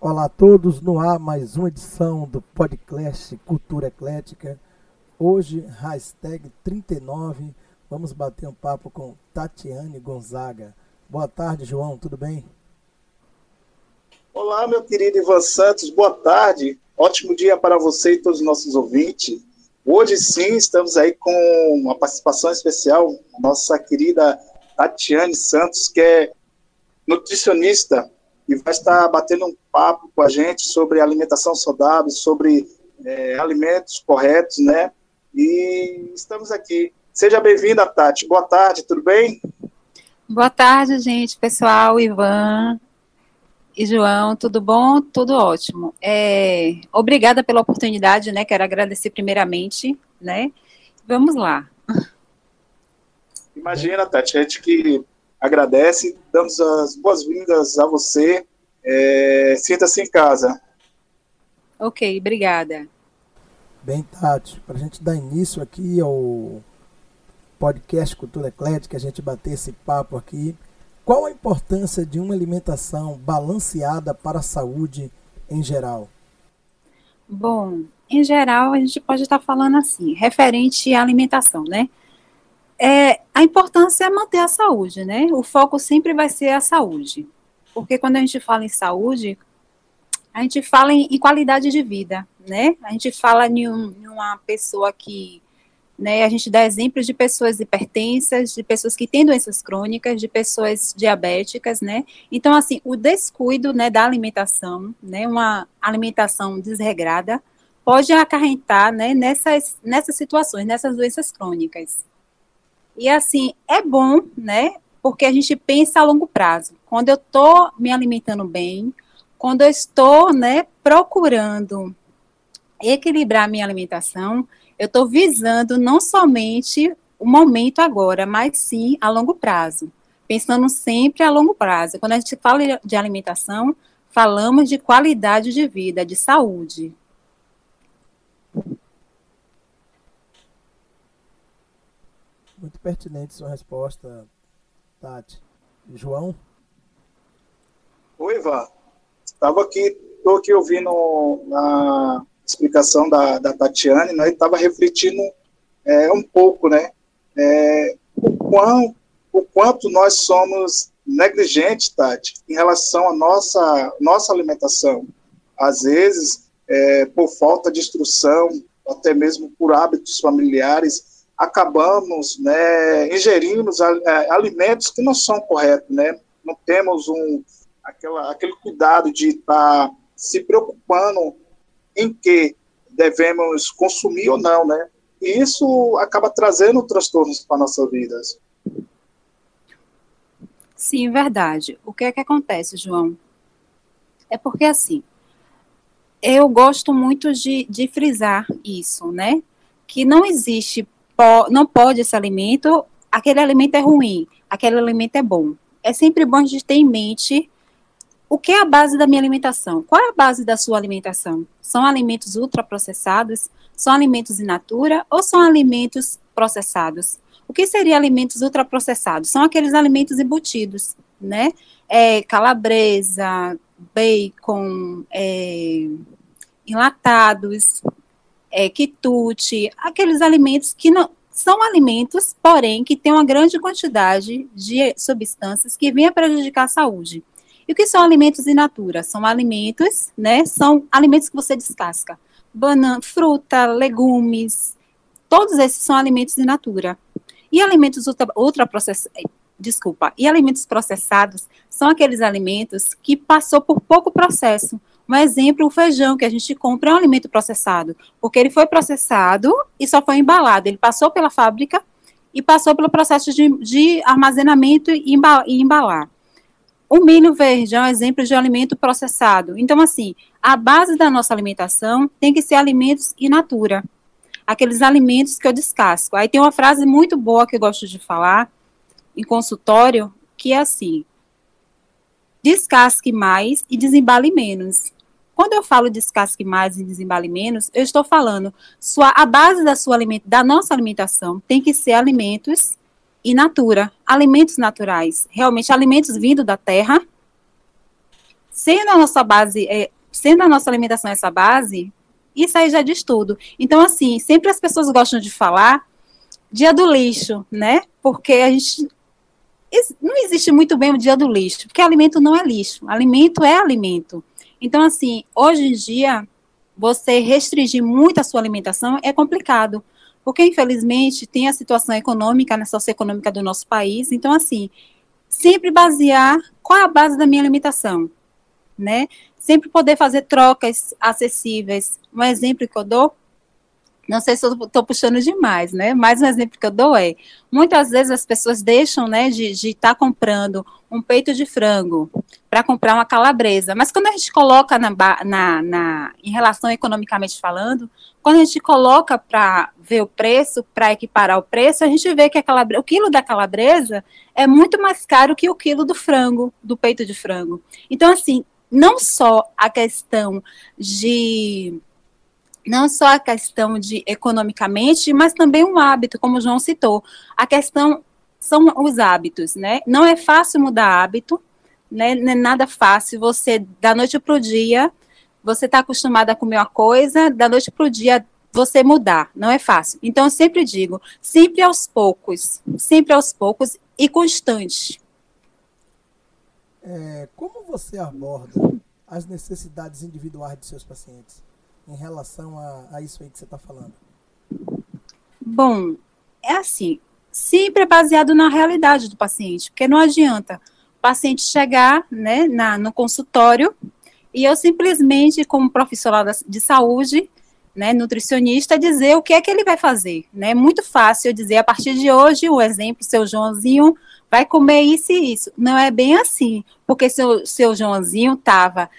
Olá a todos, no ar mais uma edição do podcast Cultura Eclética. Hoje, hashtag 39, vamos bater um papo com Tatiane Gonzaga. Boa tarde, João, tudo bem? Olá, meu querido Ivan Santos, boa tarde. Ótimo dia para você e todos os nossos ouvintes. Hoje sim, estamos aí com uma participação especial, nossa querida Tatiane Santos, que é nutricionista e vai estar batendo um papo com a gente sobre alimentação saudável, sobre é, alimentos corretos, né? E estamos aqui. Seja bem-vinda, Tati. Boa tarde, tudo bem? Boa tarde, gente, pessoal, Ivan e João, tudo bom? Tudo ótimo. É, obrigada pela oportunidade, né? Quero agradecer primeiramente, né? Vamos lá. Imagina, Tati, a gente que agradece, damos as boas-vindas a você. É, Sinta-se em casa. Ok, obrigada. Bem, Tati, para a gente dar início aqui ao podcast Cultura Eclética, a gente bater esse papo aqui, qual a importância de uma alimentação balanceada para a saúde em geral? Bom, em geral, a gente pode estar falando assim, referente à alimentação, né? é, a importância é manter a saúde, né? O foco sempre vai ser a saúde. Porque quando a gente fala em saúde, a gente fala em, em qualidade de vida, né? A gente fala em, um, em, uma pessoa que, né, a gente dá exemplos de pessoas hipertensas, de pessoas que têm doenças crônicas, de pessoas diabéticas, né? Então, assim, o descuido, né, da alimentação, né, uma alimentação desregrada, pode acarretar, né, nessas, nessas situações, nessas doenças crônicas. E assim, é bom, né? Porque a gente pensa a longo prazo. Quando eu estou me alimentando bem, quando eu estou, né, procurando equilibrar minha alimentação, eu estou visando não somente o momento agora, mas sim a longo prazo. Pensando sempre a longo prazo. Quando a gente fala de alimentação, falamos de qualidade de vida, de saúde. Muito pertinente sua resposta, Tati. João? Oi, Ivan. Estava aqui, estou aqui ouvindo a explicação da, da Tatiane, né, estava refletindo é, um pouco, né, é, o, quão, o quanto nós somos negligentes, Tati, em relação à nossa, nossa alimentação. Às vezes, é, por falta de instrução, até mesmo por hábitos familiares, acabamos né, ingerindo é, alimentos que não são corretos, né? Não temos um, aquela, aquele cuidado de estar tá se preocupando em que devemos consumir ou não, né? E isso acaba trazendo transtornos para nossas vidas. Sim, verdade. O que é que acontece, João? É porque assim, eu gosto muito de, de frisar isso, né? Que não existe não pode esse alimento, aquele alimento é ruim, aquele alimento é bom. É sempre bom a gente ter em mente o que é a base da minha alimentação. Qual é a base da sua alimentação? São alimentos ultraprocessados? São alimentos in natura ou são alimentos processados? O que seria alimentos ultraprocessados? São aqueles alimentos embutidos, né? É, calabresa, bacon, é, enlatados, é, quitute, aqueles alimentos que não são alimentos, porém, que têm uma grande quantidade de substâncias que vêm a prejudicar a saúde. E o que são alimentos in natura? São alimentos, né? São alimentos que você descasca. Banana, fruta, legumes, todos esses são alimentos in natura. E alimentos ultra, ultraprocessados, eh, desculpa, e alimentos processados são aqueles alimentos que passou por pouco processo, um exemplo, o feijão que a gente compra é um alimento processado, porque ele foi processado e só foi embalado. Ele passou pela fábrica e passou pelo processo de, de armazenamento e embalar. O milho verde é um exemplo de alimento processado. Então, assim, a base da nossa alimentação tem que ser alimentos in natura. Aqueles alimentos que eu descasco. Aí tem uma frase muito boa que eu gosto de falar em consultório, que é assim: descasque mais e desembale menos. quando eu falo descasque mais e desembale menos, eu estou falando sua, a base da sua da nossa alimentação tem que ser alimentos in natura, alimentos naturais, realmente alimentos vindo da terra. Sendo a nossa base, é, sendo a nossa alimentação essa base, isso aí já diz tudo. Então, assim, sempre as pessoas gostam de falar dia do lixo, né? Porque a gente não existe muito bem o dia do lixo, porque alimento não é lixo, alimento é alimento. Então, assim, hoje em dia, você restringir muito a sua alimentação é complicado, porque infelizmente tem a situação econômica, né, socioeconômica do nosso país. Então, assim, sempre basear qual é a base da minha alimentação, né? Sempre poder fazer trocas acessíveis. Um exemplo que eu dou não sei se eu estou puxando demais, né? Mas um exemplo que eu dou é, muitas vezes as pessoas deixam, né, de estar tá comprando um peito de frango para comprar uma calabresa. Mas quando a gente coloca na, na, na, em relação economicamente falando, quando a gente coloca para ver o preço, para equiparar o preço, a gente vê que a o quilo da calabresa é muito mais caro que o quilo do frango, do peito de frango. Então, assim, não só a questão de não só a questão de economicamente, mas também um hábito, como o João citou. A questão são os hábitos, né? Não é fácil mudar hábito, né? Não é nada fácil. Você, da noite para o dia, você está acostumado a comer uma coisa, da noite para o dia você mudar, não é fácil. Então, eu sempre digo, sempre aos poucos, sempre aos poucos e constante. É, como você aborda as necessidades individuais de seus pacientes? em relação a, a isso aí que você está falando? Bom, é assim, sempre é baseado na realidade do paciente, porque não adianta o paciente chegar né, na, no consultório e eu simplesmente, como profissional de saúde, né, nutricionista, dizer o que é que ele vai fazer. É né? muito fácil dizer, a partir de hoje, o exemplo, seu Joãozinho vai comer isso e isso. Não é bem assim, porque seu, seu Joãozinho estava,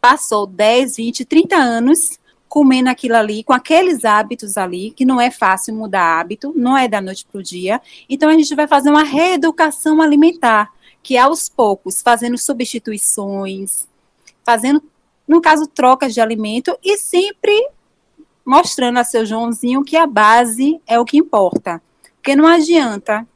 passou 10, 20, 30 anos comendo aquilo ali, com aqueles hábitos ali, que não é fácil mudar hábito, não é da noite para o dia. Então, a gente vai fazer uma reeducação alimentar, que é aos poucos, fazendo substituições, fazendo, no caso, trocas de alimento e sempre mostrando a seu Joãozinho que a base é o que importa. Porque não adianta.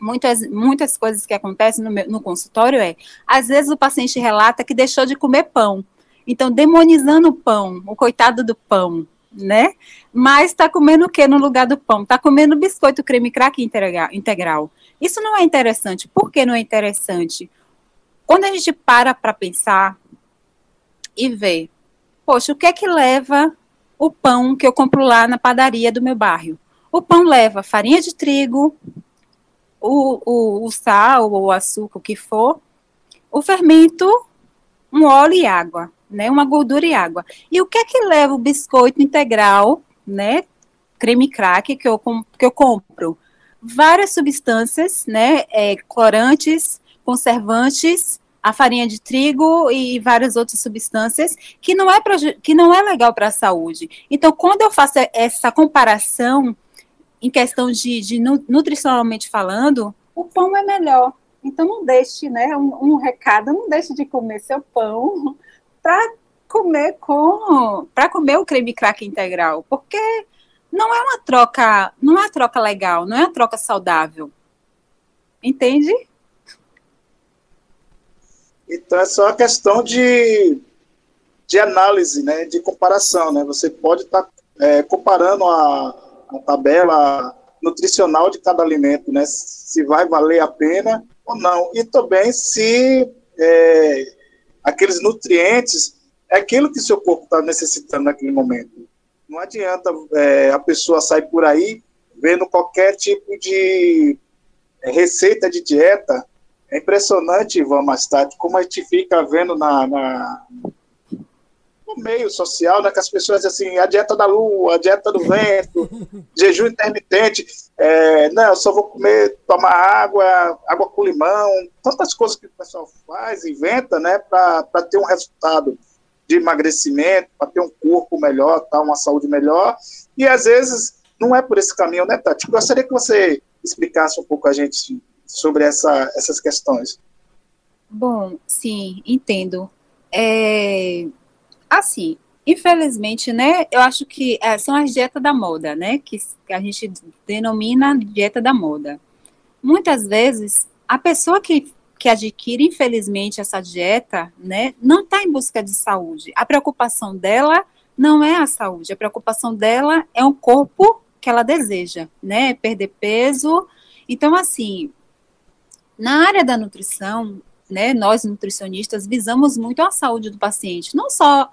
Muitas, muitas coisas que acontecem no, meu, no consultório é, às vezes o paciente relata que deixou de comer pão. Então, demonizando o pão, o coitado do pão, né? Mas está comendo o que no lugar do pão? Está comendo biscoito creme crack integral. Isso não é interessante. Por que não é interessante? Quando a gente para para pensar e ver, poxa, o que é que leva o pão que eu compro lá na padaria do meu bairro? O pão leva farinha de trigo, o, o, o sal ou açúcar, o que for, o fermento, um óleo e água né? Uma gordura e água. E o que é que leva o biscoito integral, né? Creme crack que eu, que eu compro? Várias substâncias, né? É, corantes, conservantes, a farinha de trigo e várias outras substâncias que não é, que não é legal para a saúde. Então, quando eu faço essa comparação em questão de, de nutricionalmente falando, o pão é melhor. Então, não deixe, né? Um, um recado, não deixe de comer seu pão para comer com para comer o creme crack integral, porque não é uma troca, não é uma troca legal, não é uma troca saudável. Entende? Então é só questão de, de análise, né, de comparação, né? Você pode estar tá, é, comparando a, a tabela nutricional de cada alimento, né? Se vai valer a pena ou não. E também se é, aqueles nutrientes é aquilo que seu corpo está necessitando naquele momento. Não adianta é, a pessoa sair por aí vendo qualquer tipo de é, receita de dieta. É impressionante, Ivan Mastati, como a gente fica vendo na, na, no meio social, né, que as pessoas dizem assim, a dieta da lua, a dieta do vento, jejum intermitente, é, não, eu só vou comer, tomar água, água com limão, tantas coisas que o pessoal faz, inventa, né, para ter um resultado de emagrecimento, para ter um corpo melhor, tá, uma saúde melhor, e às vezes não é por esse caminho, né, Tati? Gostaria que você explicasse um pouco a gente sobre essa, essas questões. Bom, sim, entendo. É, Assim, infelizmente, né, eu acho que é, são as dietas da moda, né, que, que a gente denomina dieta da moda. Muitas vezes, a pessoa que, que adquire, infelizmente, essa dieta, né, não está em busca de saúde. A preocupação dela não é a saúde, a preocupação dela é um corpo que ela deseja, né, perder peso. Então, assim, na área da nutrição, né, nós nutricionistas visamos muito a saúde do paciente, não só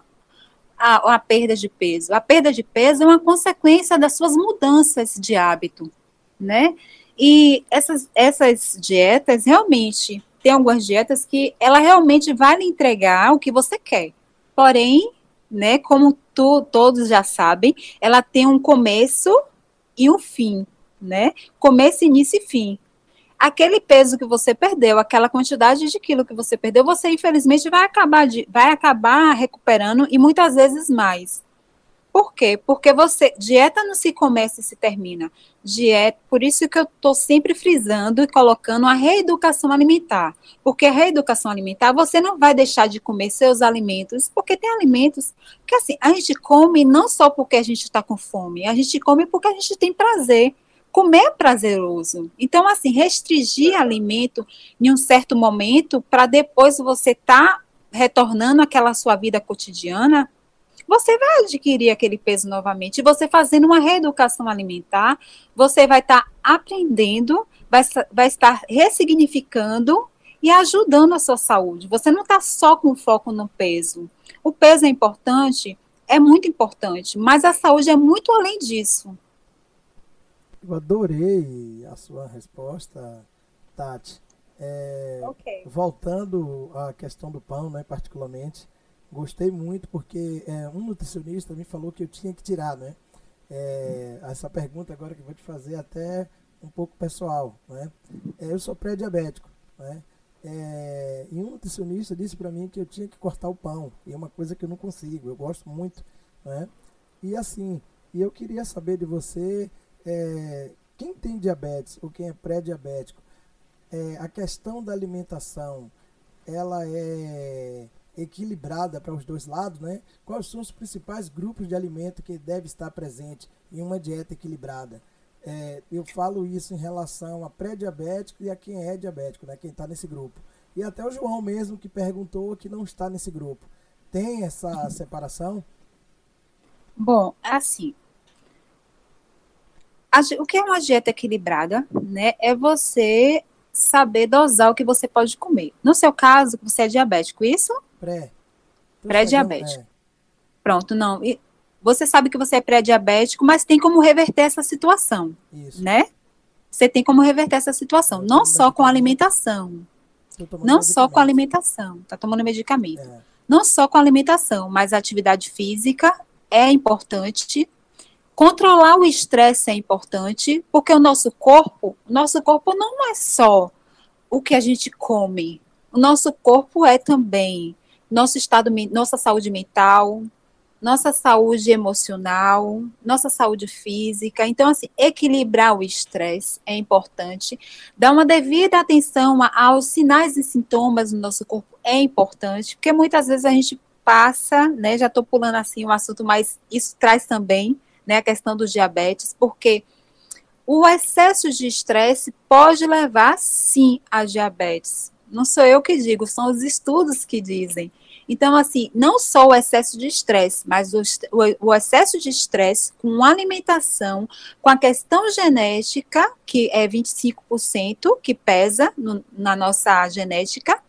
a, a perda de peso. A perda de peso é uma consequência das suas mudanças de hábito, né? E essas, essas dietas, realmente, tem algumas dietas que ela realmente vai lhe entregar o que você quer. Porém, né, como tu, todos já sabem, ela tem um começo e um fim, né? Começo, início e fim aquele peso que você perdeu, aquela quantidade de quilo que você perdeu, você infelizmente vai acabar, de, vai acabar recuperando e muitas vezes mais. Por quê? Porque você, dieta não se começa e se termina. Dieta, por isso que eu estou sempre frisando e colocando a reeducação alimentar. Porque a reeducação alimentar, você não vai deixar de comer seus alimentos, porque tem alimentos que assim, a gente come não só porque a gente está com fome, a gente come porque a gente tem prazer comer é prazeroso. Então, assim, restringir alimento em um certo momento para depois você estar tá retornando àquela sua vida cotidiana, você vai adquirir aquele peso novamente. E você fazendo uma reeducação alimentar, você vai estar tá aprendendo, vai, vai estar ressignificando e ajudando a sua saúde. Você não está só com foco no peso. O peso é importante, é muito importante, mas a saúde é muito além disso. Eu adorei a sua resposta, Tati. É, okay. Voltando à questão do pão, né, particularmente, gostei muito porque é, um nutricionista me falou que eu tinha que tirar, né? É, essa pergunta agora que eu vou te fazer até um pouco pessoal, né? É, eu sou pré-diabético, né? É, e um nutricionista disse para mim que eu tinha que cortar o pão, e é uma coisa que eu não consigo, eu gosto muito, né? E assim, e eu queria saber de você é, quem tem diabetes ou quem é pré-diabético, é, a questão da alimentação, ela é equilibrada para os dois lados, né? Quais são os principais grupos de alimento que deve estar presente em uma dieta equilibrada? É, eu falo isso em relação a pré-diabético e a quem é diabético, né? Quem está nesse grupo. E até o João mesmo que perguntou que não está nesse grupo. Tem essa separação? Bom, assim, o que é uma dieta equilibrada, né? É você saber dosar o que você pode comer. No seu caso, você é diabético, isso? Pré. Pré-diabético. Pronto, não. E você sabe que você é pré-diabético, mas tem como reverter essa situação, isso. né? Você tem como reverter essa situação, não só com alimentação. Não só com alimentação, tá tomando medicamento. É. Não só com alimentação, mas a atividade física é importante, Controlar o estresse é importante, porque o nosso corpo, nosso corpo não é só o que a gente come. O nosso corpo é também nosso estado, nossa saúde mental, nossa saúde emocional, nossa saúde física. Então, assim, equilibrar o estresse é importante. Dar uma devida atenção aos sinais e sintomas no nosso corpo é importante, porque muitas vezes a gente passa, né? Já estou pulando assim um assunto, mas isso traz também né, a questão do diabetes, porque o excesso de estresse pode levar, sim, a diabetes. Não sou eu que digo, são os estudos que dizem. Então, assim, não só o excesso de estresse, mas o, o, excesso de estresse com alimentação, com a questão genética, que é 25%, que pesa no, na nossa genética,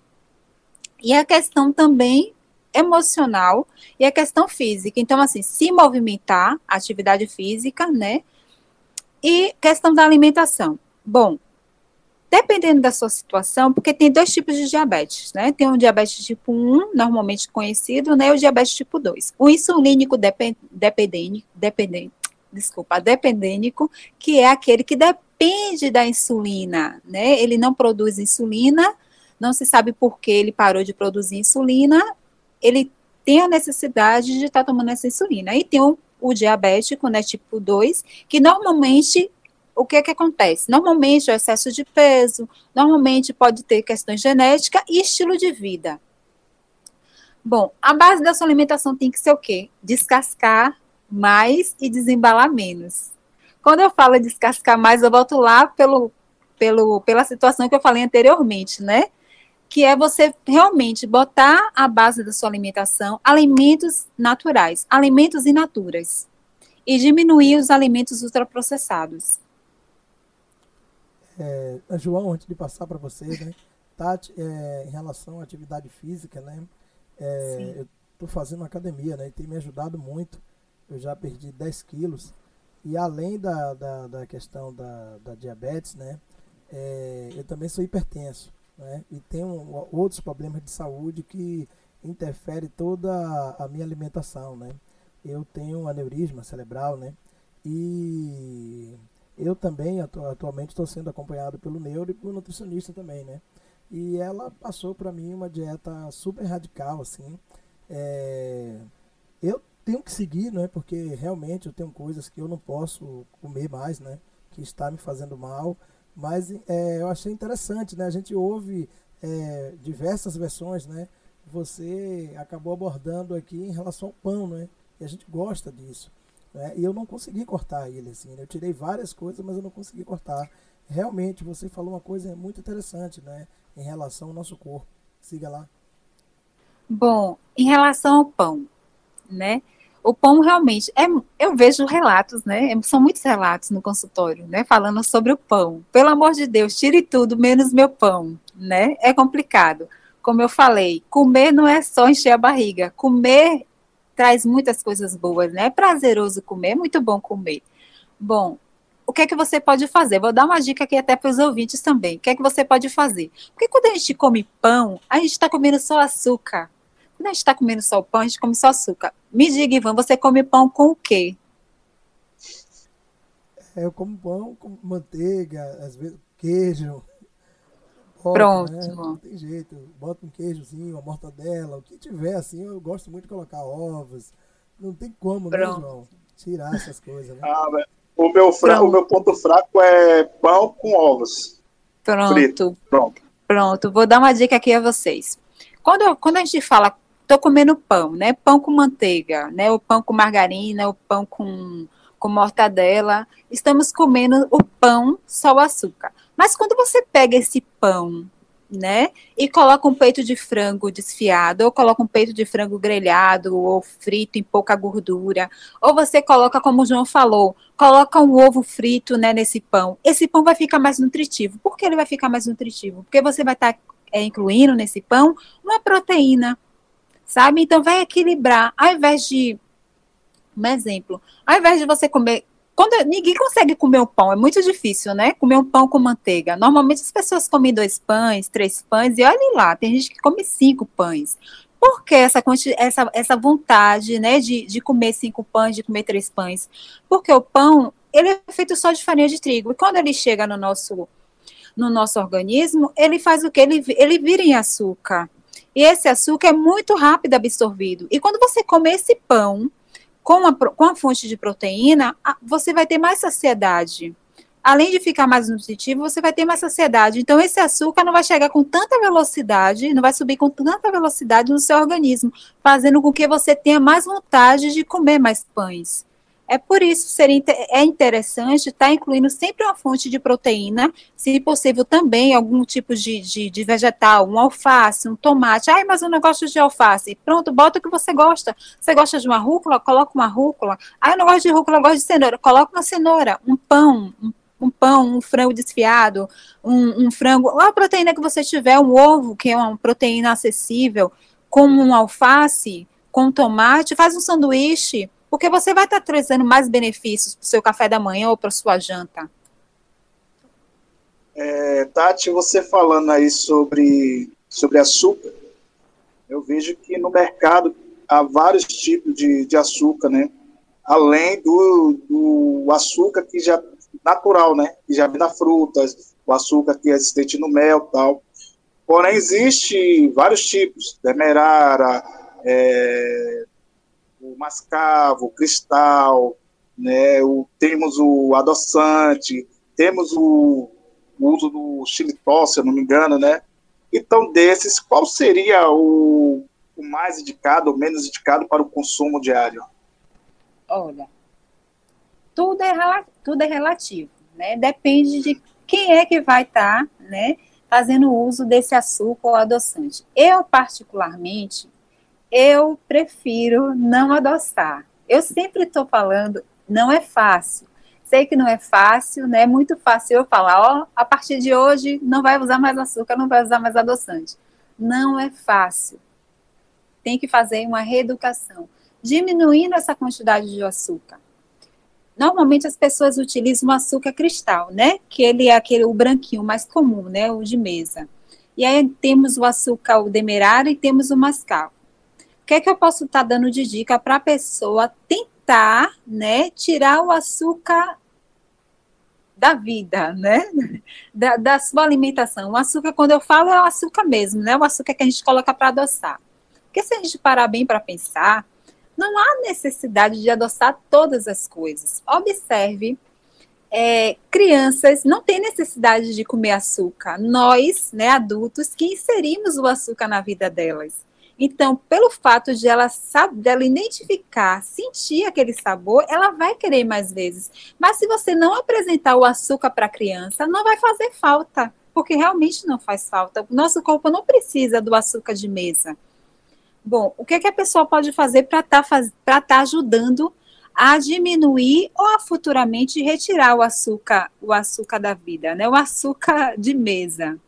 e a questão também emocional e a questão física. Então, assim, se movimentar, atividade física, né? E questão da alimentação. Bom, dependendo da sua situação, porque tem dois tipos de diabetes, né? Tem o diabetes tipo 1, normalmente conhecido, né? E o diabetes tipo 2. O insulínico dependente, dependente, desculpa, dependênico, que é aquele que depende da insulina, né? Ele não produz insulina, não se sabe por que ele parou de produzir insulina, ele tem a necessidade de estar tá tomando essa insulina. Aí tem o, o diabético, né, tipo 2, que normalmente o que é que acontece? Normalmente o excesso de peso, normalmente pode ter questões genéticas e estilo de vida. Bom, a base da sua alimentação tem que ser o quê? Descascar mais e desembalar menos. Quando eu falo descascar mais, eu volto lá pelo, pelo, pela situação que eu falei anteriormente, né? Que é você realmente botar a base da sua alimentação alimentos naturais, alimentos in naturas, e diminuir os alimentos ultraprocessados. É, João, antes de passar para você, né? Tati, é, em relação à atividade física, né? É, eu estou fazendo academia, né? E tem me ajudado muito. Eu já perdi 10 quilos. E além da, da, da questão da, da diabetes, né? É, eu também sou hipertenso, né? E tenho outros problemas de saúde que interferem toda a minha alimentação, né? Eu tenho aneurisma cerebral, né? E eu também atualmente estou sendo acompanhado pelo neuro e por nutricionista também, né? E ela passou para mim uma dieta super radical, assim. É, eu tenho que seguir, né? Porque realmente eu tenho coisas que eu não posso comer mais, né? Que está me fazendo mal. Mas é, eu achei interessante, né? A gente ouve é, diversas versões, né? Você acabou abordando aqui em relação ao pão, né? E a gente gosta disso. Né? E eu não consegui cortar ele, assim. Né? Eu tirei várias coisas, mas eu não consegui cortar. Realmente, você falou uma coisa muito interessante, né? em relação ao nosso corpo. Siga lá. Bom, em relação ao pão, né? O pão realmente é, eu vejo relatos, né? São muitos relatos no consultório, né? Falando sobre o pão. Pelo amor de Deus, tire tudo menos meu pão, né? É complicado. Como eu falei, comer não é só encher a barriga. Comer traz muitas coisas boas, né? É prazeroso comer, é muito bom comer. Bom, o que é que você pode fazer? Vou dar uma dica aqui até para os ouvintes também. O que é que você pode fazer? Porque quando a gente come pão, a gente está comendo só açúcar. Quando a gente está comendo só o pão, a gente come só açúcar. Me diga, Ivan, você come pão com o quê? É, eu como pão com manteiga, às vezes queijo. Boto, Pronto. Né? Não tem jeito. Bota um queijozinho, uma mortadela, o que tiver assim. Eu gosto muito de colocar ovos. Não tem como, né, Pronto. né, João? Tirar essas coisas. Né? Ah, o meu, fra... o meu ponto fraco é pão com ovos. Pronto. Frito. Pronto. Pronto. Vou dar uma dica aqui a vocês. Quando, quando a gente fala, tô comendo pão, né? Pão com manteiga, né? O pão com margarina, o pão com, com mortadela. Estamos comendo o pão só o açúcar. Mas quando você pega esse pão né? E coloca um peito de frango desfiado, ou coloca um peito de frango grelhado, ou frito em pouca gordura, ou você coloca, como o João falou, coloca um ovo frito, né, nesse pão. Esse pão vai ficar mais nutritivo. Por que ele vai ficar mais nutritivo? Porque você vai estar tá, é, incluindo nesse pão uma proteína, sabe? Então vai equilibrar, ao invés de, um exemplo, ao invés de você comer quando ninguém consegue comer um pão, é muito difícil, né? Comer um pão com manteiga. Normalmente as pessoas comem dois pães, três pães, e olhem lá, tem gente que come cinco pães. Por que essa, essa, essa vontade, né, de, de comer cinco pães, de comer três pães? Porque o pão, ele é feito só de farinha de trigo. E quando ele chega no nosso, no nosso organismo, ele faz o que? Ele, ele vira em açúcar. E esse açúcar é muito rápido absorvido. E quando você come esse pão, com a, com a fonte de proteína, você vai ter mais saciedade. Além de ficar mais nutritivo, você vai ter mais saciedade. Então, esse açúcar não vai chegar com tanta velocidade, não vai subir com tanta velocidade no seu organismo, fazendo com que você tenha mais vontade de comer mais pães. É por isso seria é interessante estar tá incluindo sempre uma fonte de proteína, se possível também algum tipo de, de, de, vegetal, um alface, um tomate. Ai, mas eu não gosto de alface. Pronto, bota o que você gosta. Você gosta de uma rúcula? Coloca uma rúcula. Ah, eu não gosto de rúcula, eu gosto de cenoura. Coloca uma cenoura, um pão, um, um pão, um frango desfiado, um, um frango, a proteína que você tiver, um ovo, que é uma proteína acessível, com um alface, com tomate, faz um sanduíche porque você vai estar trazendo mais benefícios para o seu café da manhã ou para sua janta. É, Tati, você falando aí sobre, sobre açúcar, eu vejo que no mercado há vários tipos de, de açúcar, né? Além do, do açúcar que já natural, né? Que já vem das frutas, o açúcar que é existente no mel tal. Porém, existe vários tipos, demerara, é, o mascavo, o cristal, né, o, temos o adoçante, temos o, o uso do xilitol, se eu não me engano, né? Então, desses, qual seria o, o mais indicado ou menos indicado para o consumo diário? Olha, tudo é, tudo é relativo, né? Depende de quem é que vai estar, tá, né, fazendo uso desse açúcar ou adoçante. Eu, particularmente, eu prefiro não adoçar. Eu sempre estou falando, não é fácil. Sei que não é fácil, né? É muito fácil eu falar, ó, a partir de hoje não vai usar mais açúcar, não vai usar mais adoçante. Não é fácil. Tem que fazer uma reeducação, diminuindo essa quantidade de açúcar. Normalmente as pessoas utilizam açúcar cristal, né? Que ele é aquele o branquinho mais comum, né? O de mesa. E aí temos o açúcar o demerara e temos o mascavo. Que é que eu posso estar tá dando de dica para a pessoa tentar, né, tirar o açúcar da vida, né, da, da, sua alimentação. O açúcar, quando eu falo, é o açúcar mesmo, né, o açúcar que a gente coloca para adoçar. Porque se a gente parar bem para pensar, não há necessidade de adoçar todas as coisas. Observe, é, crianças não têm necessidade de comer açúcar. Nós, né, adultos, que inserimos o açúcar na vida delas. Então, pelo fato de ela, dela identificar, sentir aquele sabor, ela vai querer mais vezes. Mas se você não apresentar o açúcar para a criança, não vai fazer falta, porque realmente não faz falta. O nosso corpo não precisa do açúcar de mesa. Bom, o que, é que a pessoa pode fazer para estar tá, tá ajudando a diminuir ou a futuramente retirar o açúcar, o açúcar da vida, né? O açúcar de mesa.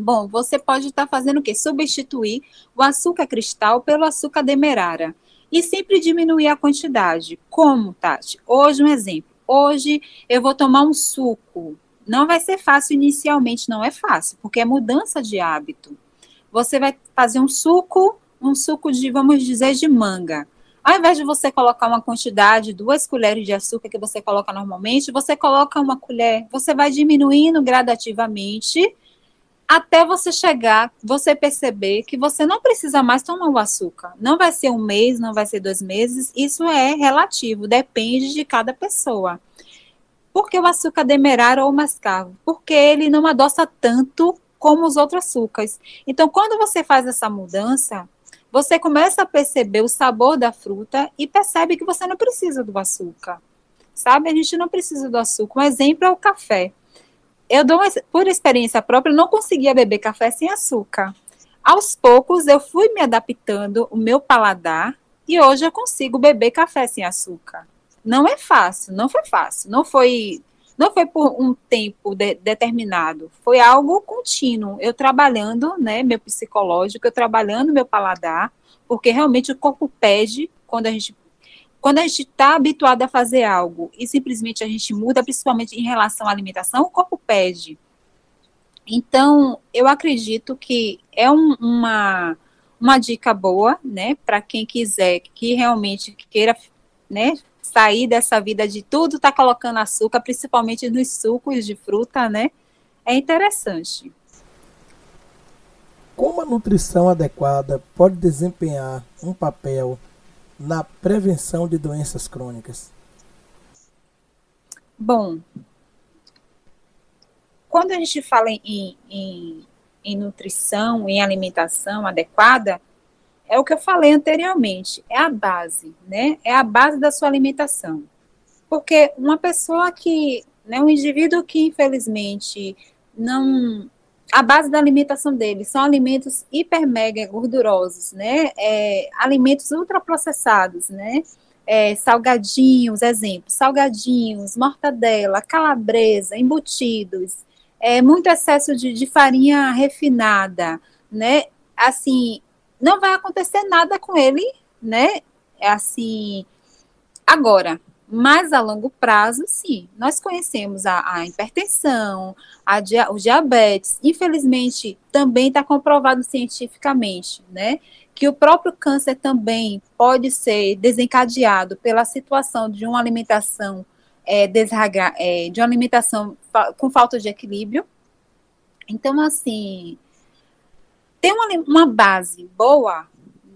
Bom, você pode estar tá fazendo o quê? Substituir o açúcar cristal pelo açúcar demerara. E sempre diminuir a quantidade. Como, Tati? Hoje, um exemplo. Hoje eu vou tomar um suco. Não vai ser fácil inicialmente, não é fácil, porque é mudança de hábito. Você vai fazer um suco, um suco de, vamos dizer, de manga. Ao invés de você colocar uma quantidade, duas colheres de açúcar que você coloca normalmente, você coloca uma colher, você vai diminuindo gradativamente até você chegar, você perceber que você não precisa mais tomar o açúcar. Não vai ser um mês, não vai ser dois meses, isso é relativo, depende de cada pessoa. Por que o açúcar demerara ou mascavo? Porque ele não adoça tanto como os outros açúcares. Então, quando você faz essa mudança, você começa a perceber o sabor da fruta e percebe que você não precisa do açúcar. Sabe? A gente não precisa do açúcar. Um exemplo é o café eu dou, por experiência própria, não conseguia beber café sem açúcar. Aos poucos, eu fui me adaptando o meu paladar e hoje eu consigo beber café sem açúcar. Não é fácil, não foi fácil, não foi, não foi por um tempo de, determinado, foi algo contínuo. Eu trabalhando, né, meu psicológico, eu trabalhando meu paladar, porque realmente o corpo pede quando a gente quando a gente está habituado a fazer algo e simplesmente a gente muda, principalmente em relação à alimentação, o corpo pede. Então, eu acredito que é um, uma, uma dica boa, né, para quem quiser, que realmente queira, né, sair dessa vida de tudo tá colocando açúcar, principalmente nos sucos de fruta, né, é interessante. Como a nutrição adequada pode desempenhar um papel na prevenção de doenças crônicas? Bom, quando a gente fala em, em, em nutrição, em alimentação adequada, é o que eu falei anteriormente, é a base, né? É a base da sua alimentação. Porque uma pessoa que, né, um indivíduo que infelizmente não a base da alimentação deles são alimentos hiper mega gordurosos, né? É, alimentos ultraprocessados, né? É, salgadinhos, exemplo, salgadinhos, mortadela, calabresa, embutidos, é, muito excesso de, de farinha refinada, né? Assim, não vai acontecer nada com ele, né? É assim, agora, mas a longo prazo, sim. Nós conhecemos a, a hipertensão, a dia, o diabetes. Infelizmente, também está comprovado cientificamente, né? Que o próprio câncer também pode ser desencadeado pela situação de uma alimentação é, desraga, é, de uma alimentação com falta de equilíbrio. Então, assim, ter uma, uma base boa,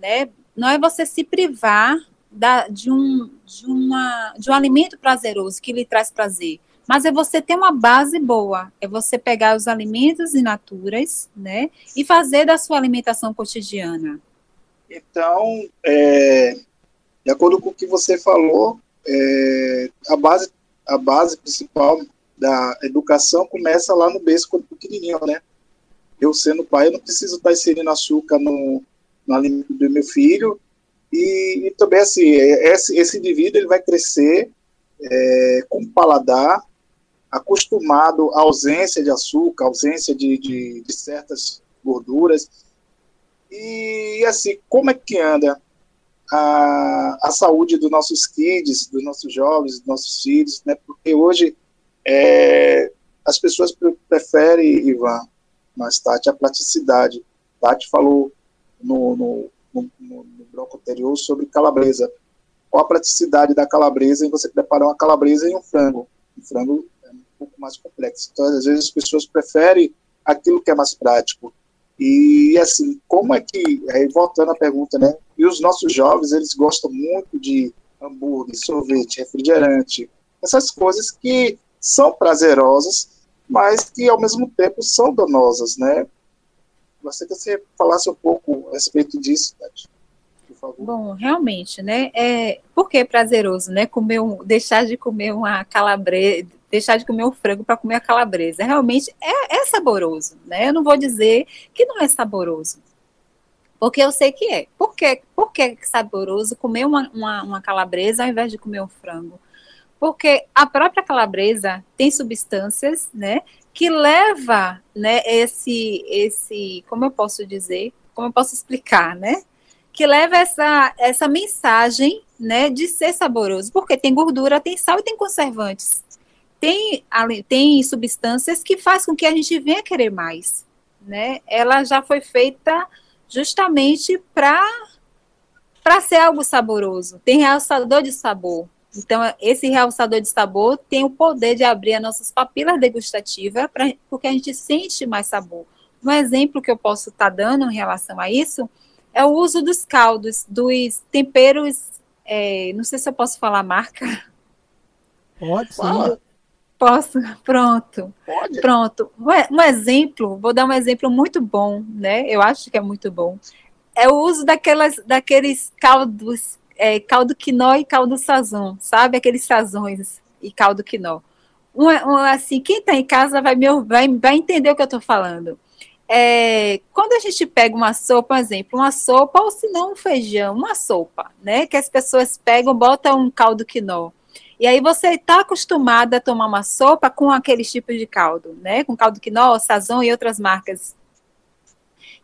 né? Não é você se privar da, de, um, de, uma, de um alimento prazeroso que lhe traz prazer, mas é você ter uma base boa, é você pegar os alimentos in naturas, né, e fazer da sua alimentação cotidiana. Então, é, de acordo com o que você falou, é, a, base, a base principal da educação começa lá no berço, quando pequenininho, né? Eu sendo pai, eu não preciso estar inserindo açúcar no, no alimento do meu filho, e, e também, assim, esse, esse indivíduo ele vai crescer é, com paladar acostumado à ausência de açúcar, ausência de, de, de certas gorduras. E, assim, como é que anda a, a saúde dos nossos kids, dos nossos jovens, dos nossos filhos, né? Porque hoje é, as pessoas preferem, Ivan, mas Tati, a praticidade. Tati falou no, no, no, no bloco anterior sobre calabresa. Qual a praticidade da calabresa em você preparar uma calabresa em um frango? Um frango é um pouco mais complexo. Então, às vezes, as pessoas preferem aquilo que é mais prático. E, assim, como é que, aí, voltando à pergunta, né? E os nossos jovens, eles gostam muito de hambúrguer, sorvete, refrigerante, essas coisas que são prazerosas, mas que, ao mesmo tempo, são danosas, né? Gostaria que você falasse um pouco a respeito disso, Tati favor. Bom, realmente, né? É, por que é prazeroso, né? Comer um, deixar de comer uma calabresa, deixar de comer um frango para comer a calabresa. Realmente é, é saboroso, né? Eu não vou dizer que não é saboroso. Porque eu sei que é. Por que, por que é saboroso comer uma, uma, uma calabresa ao invés de comer um frango? Porque a própria calabresa tem substâncias, né, que leva, né, esse, esse, como eu posso dizer, como eu posso explicar, né, que leva essa, essa mensagem né, de ser saboroso, porque tem gordura, tem sal e tem conservantes. Tem, tem substâncias que faz com que a gente venha querer mais. Né? Ela já foi feita justamente para ser algo saboroso. Tem realçador de sabor. Então, esse realçador de sabor tem o poder de abrir as nossas papilas degustativas, pra, porque a gente sente mais sabor. Um exemplo que eu posso estar tá dando em relação a isso é o uso dos caldos, dos temperos. É, não sei se eu posso falar marca. Pode, sim. Posso? Pronto. Pode. Pronto. Um exemplo, vou dar um exemplo muito bom, né? Eu acho que é muito bom. É o uso daquelas, daqueles caldos, é, caldo quinó e caldo sazon, sabe? Aqueles sazões e caldo quinó. Um, um, assim, quem está em casa vai, me, vai, vai entender o que eu estou falando é, quando a gente pega uma sopa, por exemplo, uma sopa, ou se não um feijão, uma sopa, né? Que as pessoas pegam, botam um caldo quinó. E aí você está acostumada a tomar uma sopa com aqueles tipos de caldo, né? Com caldo quinó, sazon e outras marcas.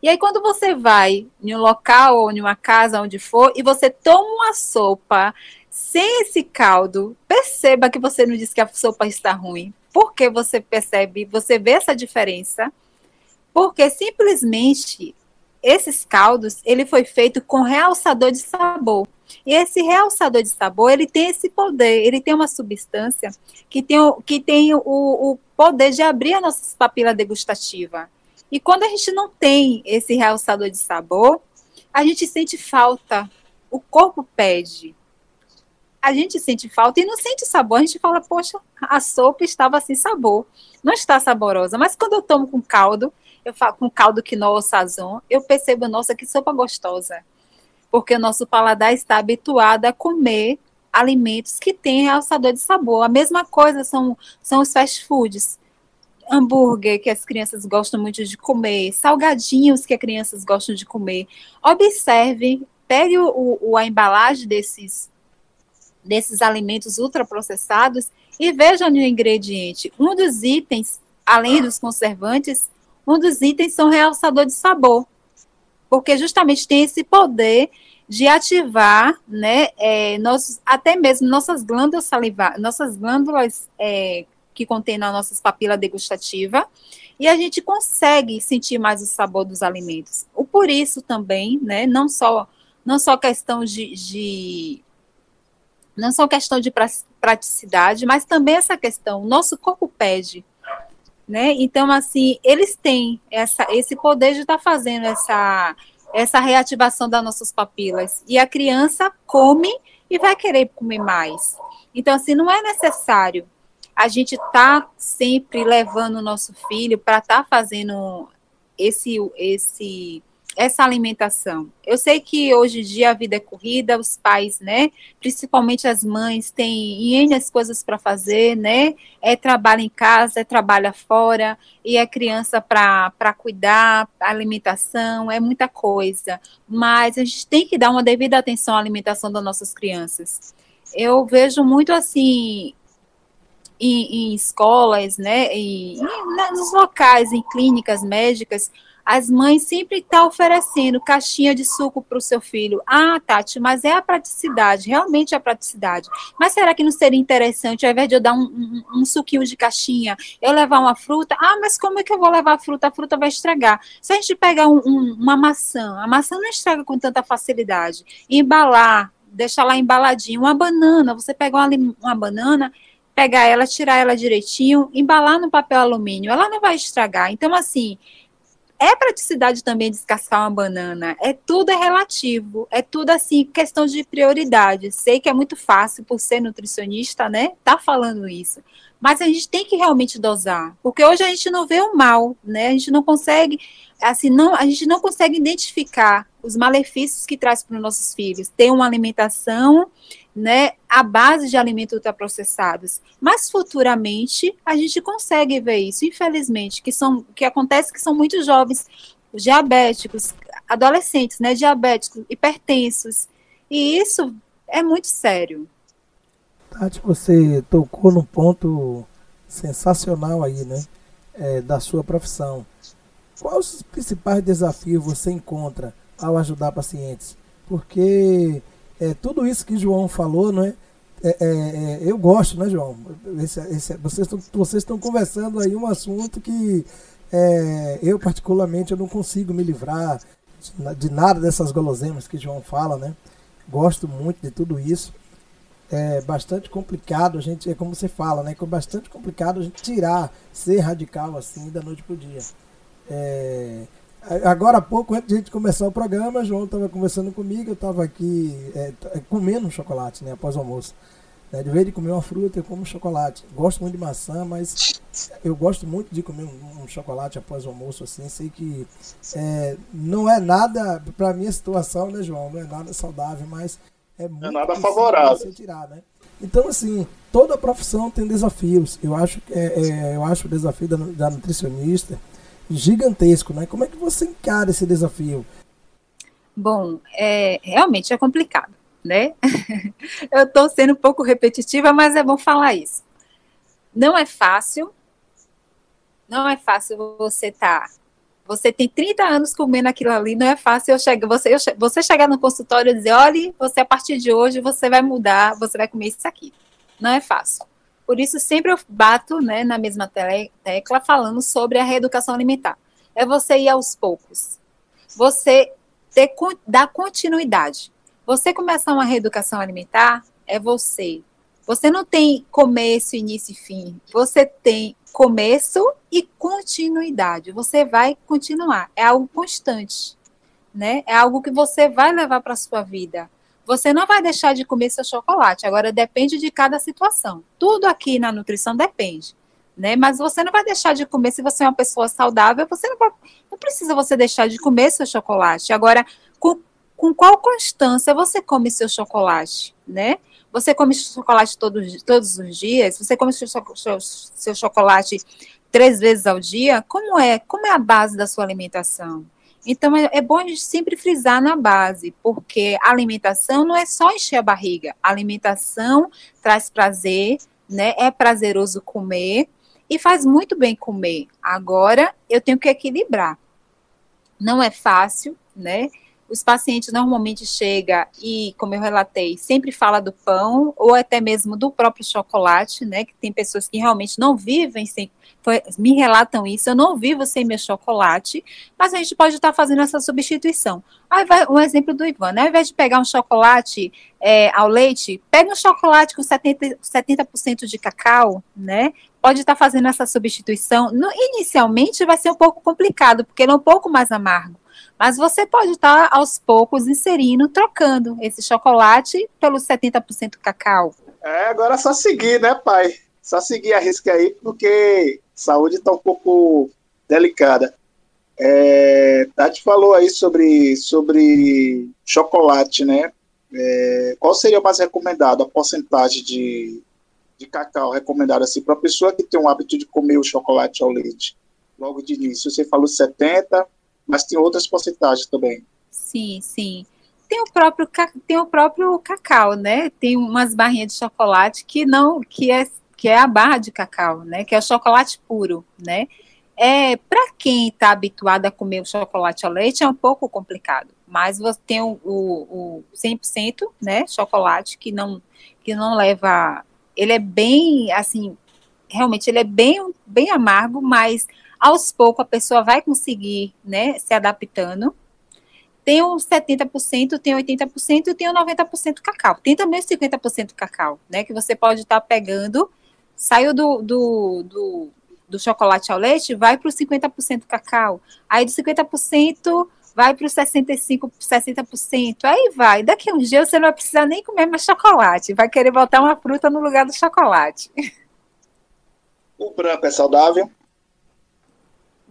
E aí quando você vai em um local ou em uma casa, onde for, e você toma uma sopa sem esse caldo, perceba que você não diz que a sopa está ruim. Porque você percebe, você vê essa diferença porque simplesmente esses caldos, ele foi feito com realçador de sabor. E esse realçador de sabor, ele tem esse poder, ele tem uma substância que tem o, que tem o, o poder de abrir a nossa papila degustativa. E quando a gente não tem esse realçador de sabor, a gente sente falta, o corpo pede. A gente sente falta e não sente sabor, a gente fala, poxa, a sopa estava sem sabor, não está saborosa. Mas quando eu tomo com caldo, eu falo com caldo quinoa sazon, eu percebo, nossa, que sopa gostosa. Porque o nosso paladar está habituado a comer alimentos que têm realçador de sabor. A mesma coisa são, são os fast foods. Hambúrguer, que as crianças gostam muito de comer, salgadinhos que as crianças gostam de comer. Observe, pegue o, o, a embalagem desses, desses alimentos ultraprocessados e veja no ingrediente. Um dos itens, além dos conservantes, um dos itens são realçador de sabor, porque justamente tem esse poder de ativar, né, é, nossos, até mesmo nossas glândulas salivares, nossas glândulas é, que contêm nas nossas papilas degustativas, e a gente consegue sentir mais o sabor dos alimentos. O por isso também, né, não só não só questão de, de não só questão de praticidade, mas também essa questão, nosso corpo pede né? Então, assim, eles têm essa, esse poder de estar tá fazendo essa, essa reativação das nossas papilas. E a criança come e vai querer comer mais. Então, assim, não é necessário a gente estar tá sempre levando o nosso filho para estar tá fazendo esse, esse essa alimentação. Eu sei que hoje em dia a vida é corrida, os pais, né, principalmente as mães, têm N coisas para fazer, né, é trabalho em casa, é trabalho fora, e é criança para cuidar, alimentação, é muita coisa, mas a gente tem que dar uma devida atenção à alimentação das nossas crianças. Eu vejo muito assim, em, em escolas, né, e, nos locais, em clínicas médicas, as mães sempre estão tá oferecendo caixinha de suco para o seu filho. Ah, Tati, mas é a praticidade, realmente é a praticidade. Mas será que não seria interessante, ao invés de eu dar um, um, um, suquinho de caixinha, eu levar uma fruta? Ah, mas como é que eu vou levar a fruta? A fruta vai estragar. Se a gente pegar um, uma maçã, a maçã não estraga com tanta facilidade. embalar, deixar lá embaladinho. Uma banana, você pega uma, uma banana pegar ela, tirar ela direitinho, embalar no papel alumínio, ela não vai estragar. Então, assim, é praticidade também descascar uma banana. É tudo é relativo. É tudo assim, questão de prioridade. Sei que é muito fácil por ser nutricionista, né? Tá falando isso. Mas a gente tem que realmente dosar, porque hoje a gente não vê o mal, né? A gente não consegue, assim, não, a gente não consegue identificar os malefícios que traz para os nossos filhos. Ter uma alimentação né, a base de alimentos ultraprocessados. Mas futuramente a gente consegue ver isso, infelizmente, que são que acontece que são muitos jovens diabéticos, adolescentes, né, diabéticos, hipertensos. E isso é muito sério. Tati, você tocou num ponto sensacional aí, né, é, da sua profissão. Quais os principais desafios você encontra ao ajudar pacientes? Porque é, tudo isso que João falou, não é? É, é, é eu gosto, né, João? Esse, esse, vocês, estão, conversando aí um assunto que é, eu, particularmente, eu não consigo me livrar de, de, nada dessas guloseimas que João fala, né? Gosto muito de tudo isso. É bastante complicado a gente, é como você fala, né? É bastante complicado a gente tirar, ser radical assim da noite pro dia. É, Agora há pouco, antes de a gente começar o programa, João estava conversando comigo, eu estava aqui é, comendo um chocolate, né, após o almoço. Né, de vez de comer uma fruta, eu como chocolate. Gosto muito de maçã, mas eu gosto muito de comer um, um chocolate após o almoço, assim. Sei que é, não é nada, para minha situação, né, João? Não é nada saudável, mas é muito é nada favorável. Você tirar, né? Então, assim, toda profissão tem desafios. Eu acho, é, é eu acho o desafio da, da nutricionista gigantesco, né? Como é que você encara esse desafio? Bom, é, realmente é complicado, né? Eu estou sendo um pouco repetitiva, mas é bom falar isso. Não é fácil, não é fácil você estar. Tá, você tem 30 anos comendo aquilo ali, não é fácil eu chegar, você, eu, você chegar no consultório e dizer: olha, você a partir de hoje você vai mudar, você vai comer isso aqui. Não é fácil. Por isso, sempre eu bato né, na mesma tecla falando sobre a reeducação alimentar. É você ir aos poucos. Você ter, dar continuidade. Você começar uma reeducação alimentar é você. Você não tem começo, início e fim. Você tem começo e continuidade. Você vai continuar. É algo constante, né? É algo que você vai levar para a sua vida. Você não vai deixar de comer seu chocolate. Agora depende de cada situação. Tudo aqui na nutrição depende. Né? Mas você não vai deixar de comer se você é uma pessoa saudável, você não, vai, não precisa você deixar de comer seu chocolate. Agora, com, com qual constância você come seu chocolate, né? Você come chocolate todos, todos os dias? Você come seu, seu, seu chocolate três vezes ao dia? Como é? Como é a base da sua alimentação? Então, é, é, bom a gente sempre frisar na base, porque a alimentação não é só encher a barriga. A alimentação traz prazer, né? É prazeroso comer e faz muito bem comer. Agora, eu tenho que equilibrar. Não é fácil, né? Os pacientes normalmente chegam e, como eu relatei, sempre fala do pão ou até mesmo do próprio chocolate, né? Que tem pessoas que realmente não vivem sem me relatam isso, eu não vivo sem meu chocolate, mas a gente pode estar fazendo essa substituição. Aí vai um exemplo do Ivan, né? Ao invés de pegar um chocolate é, ao leite, pega um chocolate com 70%, 70 de cacau, né? Pode estar fazendo essa substituição. No, inicialmente vai ser um pouco complicado, porque ele é um pouco mais amargo. Mas você pode estar aos poucos inserindo, trocando esse chocolate pelo 70% cacau. É, agora é só seguir, né, pai? Só seguir a risca aí, porque saúde está um pouco delicada. É, Tati falou aí sobre, sobre chocolate, né? É, qual seria o mais recomendado, a porcentagem de, de cacau recomendada assim, para a pessoa que tem o hábito de comer o chocolate ao leite? Logo de início, você falou 70, mas tem outras porcentagens também. Sim, sim. Tem o próprio, tem o próprio cacau, né? Tem umas barrinhas de chocolate que não, que é, que é a barra de cacau, né? Que é o chocolate puro, né? É, para quem está habituado a comer o chocolate ao leite é um pouco complicado, mas você tem o, o, o 100%, né, chocolate que não que não leva, ele é bem assim, realmente ele é bem bem amargo, mas aos poucos a pessoa vai conseguir, né, se adaptando. Tem uns 70%, tem 80% e tem o 90% cacau. Tem também os 50% cacau, né, que você pode estar tá pegando, saiu do, do, do do chocolate ao leite vai para os 50% cacau. Aí de 50% vai para os 65%, 60%. Aí vai. Daqui a uns dias você não vai precisar nem comer mais chocolate. Vai querer botar uma fruta no lugar do chocolate. O branco é saudável?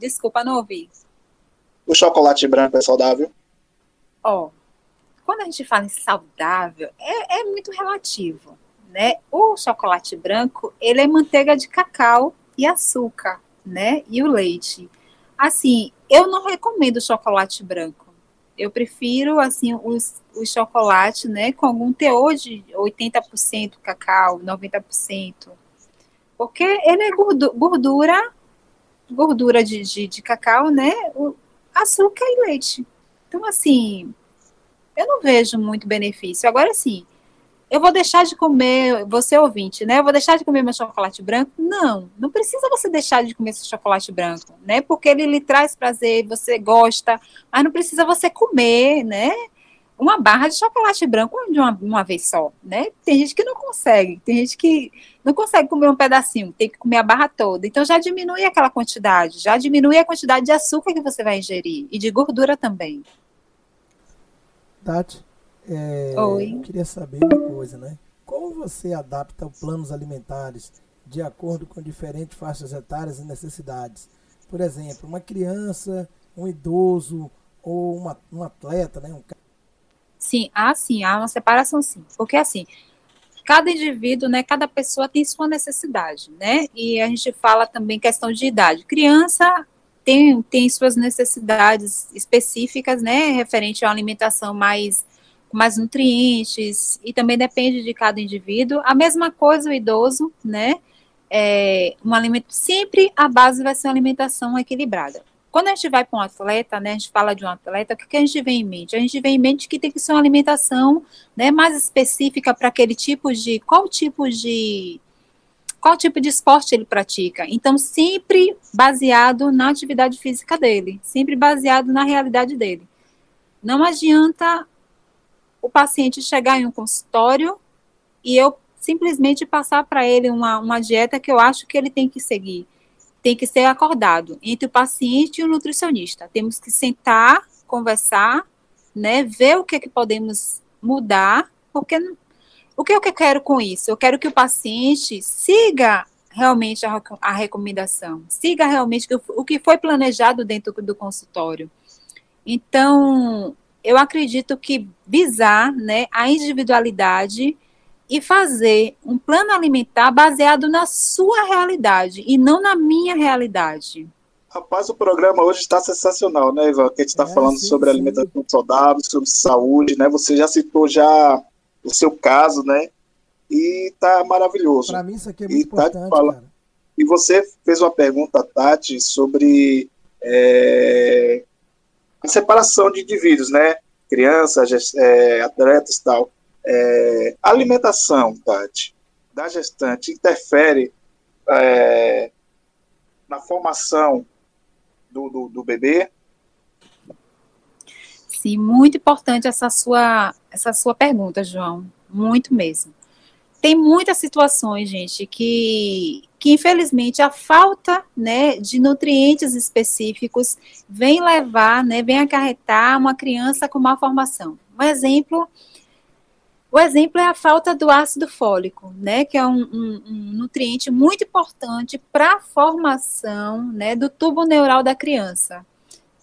Desculpa, não ouvi. O chocolate branco é saudável? Ó, oh, quando a gente fala em saudável, é, é muito relativo, né? O chocolate branco, ele é manteiga de cacau e açúcar, né? E o leite. Assim, eu não recomendo chocolate branco. Eu prefiro, assim, os, os chocolates, né, com algum teor de 80% cacau, 90%. Porque ele é gordura, gordura de, de, de cacau, né, o açúcar e leite. Então, assim, eu não vejo muito benefício. Agora, sim, eu vou deixar de comer, você ouvinte, né? Eu vou deixar de comer meu chocolate branco? Não, não precisa você deixar de comer seu chocolate branco, né? Porque ele lhe traz prazer, você gosta, mas não precisa você comer, né? Uma barra de chocolate branco de uma, uma vez só, né? Tem gente que não consegue, tem gente que não consegue comer um pedacinho, tem que comer a barra toda. Então já diminui aquela quantidade, já diminui a quantidade de açúcar que você vai ingerir e de gordura também. Tati, é, Oi. Eu queria saber uma coisa, né? Como você adapta os planos alimentares de acordo com diferentes faixas etárias e necessidades? Por exemplo, uma criança, um idoso ou uma, um atleta, né? Um... Sim, há sim, há uma separação sim. Porque assim, cada indivíduo, né, cada pessoa tem sua necessidade, né? E a gente fala também questão de idade. Criança tem, tem suas necessidades específicas, né, referente à alimentação mais mais nutrientes, e também depende de cada indivíduo. A mesma coisa o idoso, né? É, um alimento, sempre a base vai ser uma alimentação equilibrada. Quando a gente vai para um atleta, né, a gente fala de um atleta, o que, que a gente vê em mente? A gente vê em mente que tem que ser uma alimentação né, mais específica para aquele tipo de. Qual tipo de. Qual tipo de esporte ele pratica? Então, sempre baseado na atividade física dele, sempre baseado na realidade dele. Não adianta o paciente chegar em um consultório e eu simplesmente passar para ele uma, uma dieta que eu acho que ele tem que seguir. Tem que ser acordado entre o paciente e o nutricionista. Temos que sentar, conversar, né, ver o que, é que podemos mudar, porque o que eu quero com isso? Eu quero que o paciente siga realmente a, a recomendação, siga realmente o, o que foi planejado dentro do consultório. Então, eu acredito que visar né, a individualidade e fazer um plano alimentar baseado na sua realidade e não na minha realidade. Rapaz, o programa hoje está sensacional, né, Ivan? Que a gente está é, falando sim, sobre sim. alimentação saudável, sobre saúde, né? Você já citou já o seu caso, né? E tá maravilhoso. Para mim isso aqui é muito e importante, fala... cara. E você fez uma pergunta, Tati, sobre é, a separação de indivíduos, né? Crianças, é, atletas e tal. É, alimentação, Tati, da gestante interfere é, na formação do, do, do, bebê? Sim, muito importante essa sua, essa sua pergunta, João. Muito mesmo tem muitas situações, gente, que, que infelizmente a falta né, de nutrientes específicos vem levar, né, vem acarretar uma criança com malformação. Um exemplo, o exemplo é a falta do ácido fólico, né, que é um, um, um nutriente muito importante para a formação né, do tubo neural da criança.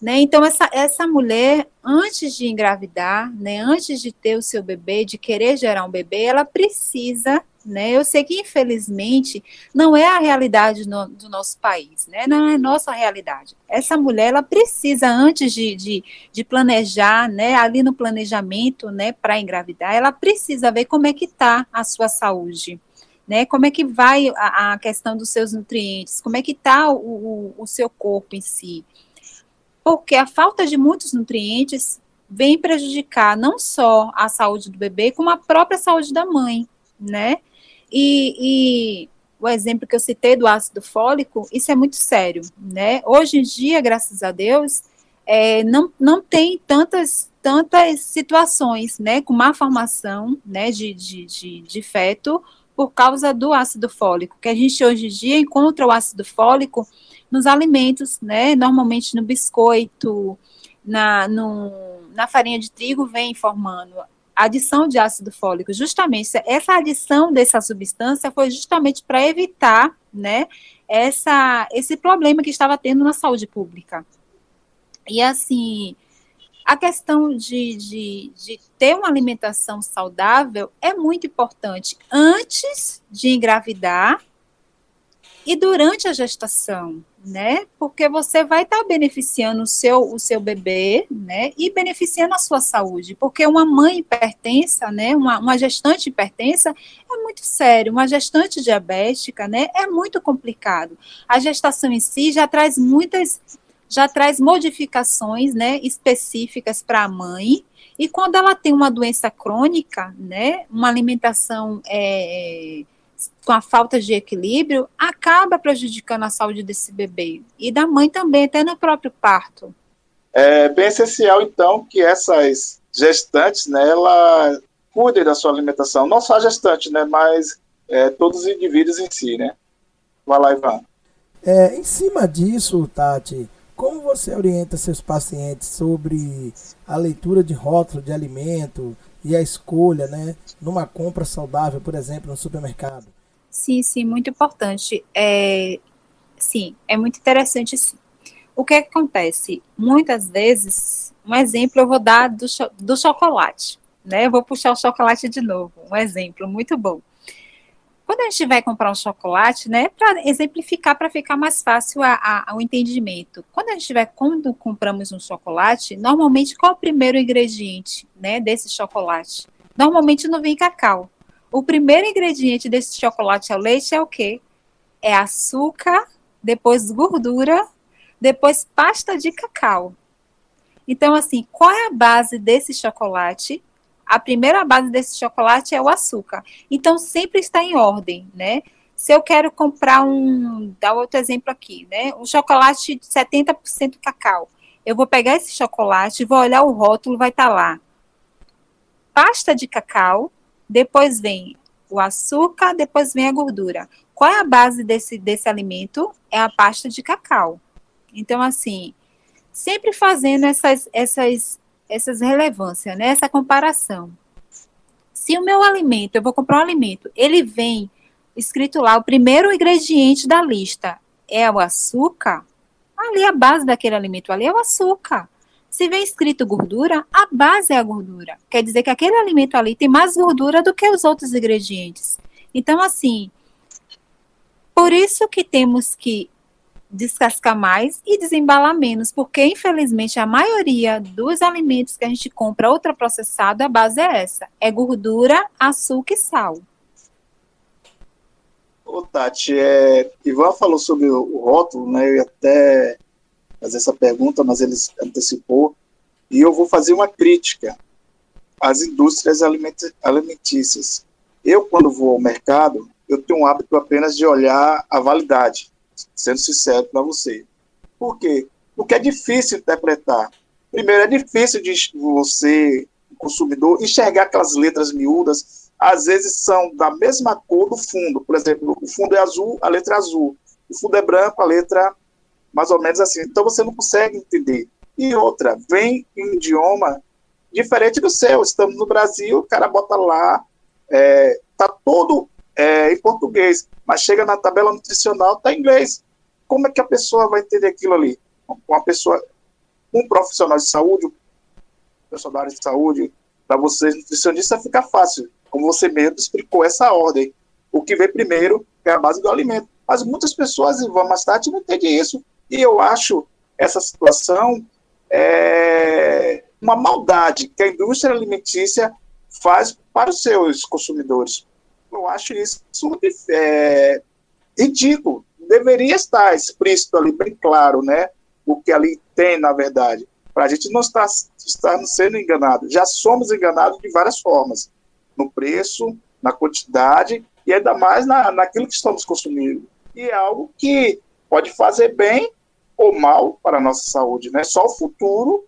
Né? Então, essa, essa mulher, antes de engravidar, né, antes de ter o seu bebê, de querer gerar um bebê, ela precisa, né? Eu sei que, infelizmente, não é a realidade no, do nosso país, né? Não é nossa realidade. Essa mulher, ela precisa, antes de, de, de planejar, né, ali no planejamento, né, para engravidar, ela precisa ver como é que está a sua saúde. Né, como é que vai a, a questão dos seus nutrientes, como é que está o, o, o seu corpo em si, porque a falta de muitos nutrientes vem prejudicar não só a saúde do bebê, como a própria saúde da mãe, né? E, e, o exemplo que eu citei do ácido fólico, isso é muito sério, né? Hoje em dia, graças a Deus, é, não, não tem tantas, tantas situações, né, com má formação, né, de, de, de, de feto por causa do ácido fólico, que a gente hoje em dia encontra o ácido fólico nos alimentos, né? Normalmente no biscoito, na, no, na farinha de trigo vem formando adição de ácido fólico. Justamente essa adição dessa substância foi justamente para evitar, né, essa, esse problema que estava tendo na saúde pública. E assim, a questão de, de, de, ter uma alimentação saudável é muito importante antes de engravidar e durante a gestação, né? Porque você vai estar tá beneficiando o seu, o seu bebê, né? E beneficiando a sua saúde. Porque uma mãe hipertensa, né? Uma, uma gestante hipertensa é muito sério. Uma gestante diabética, né? É muito complicado. A gestação em si já traz muitas, já traz modificações, né? Específicas para a mãe. E quando ela tem uma doença crônica, né? Uma alimentação é, com a falta de equilíbrio, acaba prejudicando a saúde desse bebê e da mãe também, até no próprio parto. É bem essencial, então, que essas gestantes, né, ela cuidem da sua alimentação, não só a gestante, né, mas é, todos os indivíduos em si, né. Vai lá, Ivan. É, em cima disso, Tati, como você orienta seus pacientes sobre a leitura de rótulo de alimento e a escolha, né, numa compra saudável, por exemplo, no supermercado? Sim, sim, muito importante. É, sim, é muito interessante sim. O que, é que acontece? Muitas vezes, um exemplo eu vou dar do, cho do chocolate, né? Eu vou puxar o chocolate de novo, um exemplo muito bom. Quando a gente vai comprar um chocolate, né, para exemplificar, para ficar mais fácil a, o entendimento. Quando a gente vai, quando compramos um chocolate, normalmente qual é o primeiro ingrediente, né, desse chocolate? Normalmente não vem cacau. O primeiro ingrediente desse chocolate ao leite é o quê? É açúcar, depois gordura, depois pasta de cacau. Então, assim, qual é a base desse chocolate? A primeira base desse chocolate é o açúcar. Então, sempre está em ordem, né? Se eu quero comprar um, dá outro exemplo aqui, né? Um chocolate de 70% cacau. Eu vou pegar esse chocolate, vou olhar o rótulo, vai estar tá lá. Pasta de cacau, depois vem o açúcar, depois vem a gordura. Qual é a base desse, desse alimento? É a pasta de cacau. Então, assim, sempre fazendo essas, essas, essas relevâncias, né? essa comparação. Se o meu alimento, eu vou comprar um alimento, ele vem escrito lá, o primeiro ingrediente da lista é o açúcar, ali a base daquele alimento ali é o açúcar. Se vem escrito gordura, a base é a gordura. Quer dizer que aquele alimento ali tem mais gordura do que os outros ingredientes. Então, assim, por isso que temos que descascar mais e desembalar menos, porque infelizmente a maioria dos alimentos que a gente compra ultraprocessado, a base é essa: é gordura, açúcar e sal. Ô, Tati, é, Ivan falou sobre o rótulo, né? Eu até fazer essa pergunta, mas ele antecipou. E eu vou fazer uma crítica às indústrias alimentícias. Eu, quando vou ao mercado, eu tenho um hábito apenas de olhar a validade, sendo sincero para você. Por quê? Porque é difícil interpretar. Primeiro, é difícil de você, consumidor, enxergar aquelas letras miúdas. Às vezes são da mesma cor do fundo. Por exemplo, o fundo é azul, a letra é azul. O fundo é branco, a letra mais ou menos assim. Então você não consegue entender. E outra, vem em um idioma diferente do seu. Estamos no Brasil, o cara bota lá, é, tá todo é, em português, mas chega na tabela nutricional, tá em inglês. Como é que a pessoa vai entender aquilo ali? Uma pessoa um profissional de saúde, um pessoal da área de saúde, para vocês nutricionistas fica fácil, como você mesmo explicou essa ordem. O que vem primeiro é a base do alimento. Mas muitas pessoas, Ivan Mastati, não entendem isso. E eu acho essa situação é uma maldade que a indústria alimentícia faz para os seus consumidores. Eu acho isso é, ridículo. Deveria estar explícito ali, bem claro, né? O que ali tem, na verdade, para a gente não estar, estar sendo enganado. Já somos enganados de várias formas, no preço, na quantidade e ainda mais na, naquilo que estamos consumindo. E é algo que pode fazer bem ou mal para a nossa saúde, né? Só o futuro,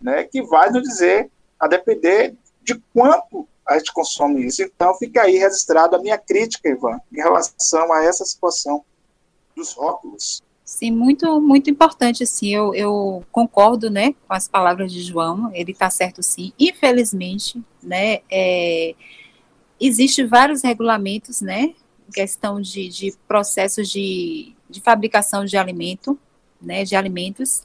né, que vai nos dizer, a depender de quanto a gente consome isso. Então, fica aí registrado a minha crítica, Ivan, em relação a essa situação dos rótulos. Sim, muito, muito importante, sim, eu, eu concordo, né, com as palavras de João, ele está certo, sim, infelizmente, né, é, existe vários regulamentos, né, questão de, de processos de, de fabricação de alimento, né, de alimentos,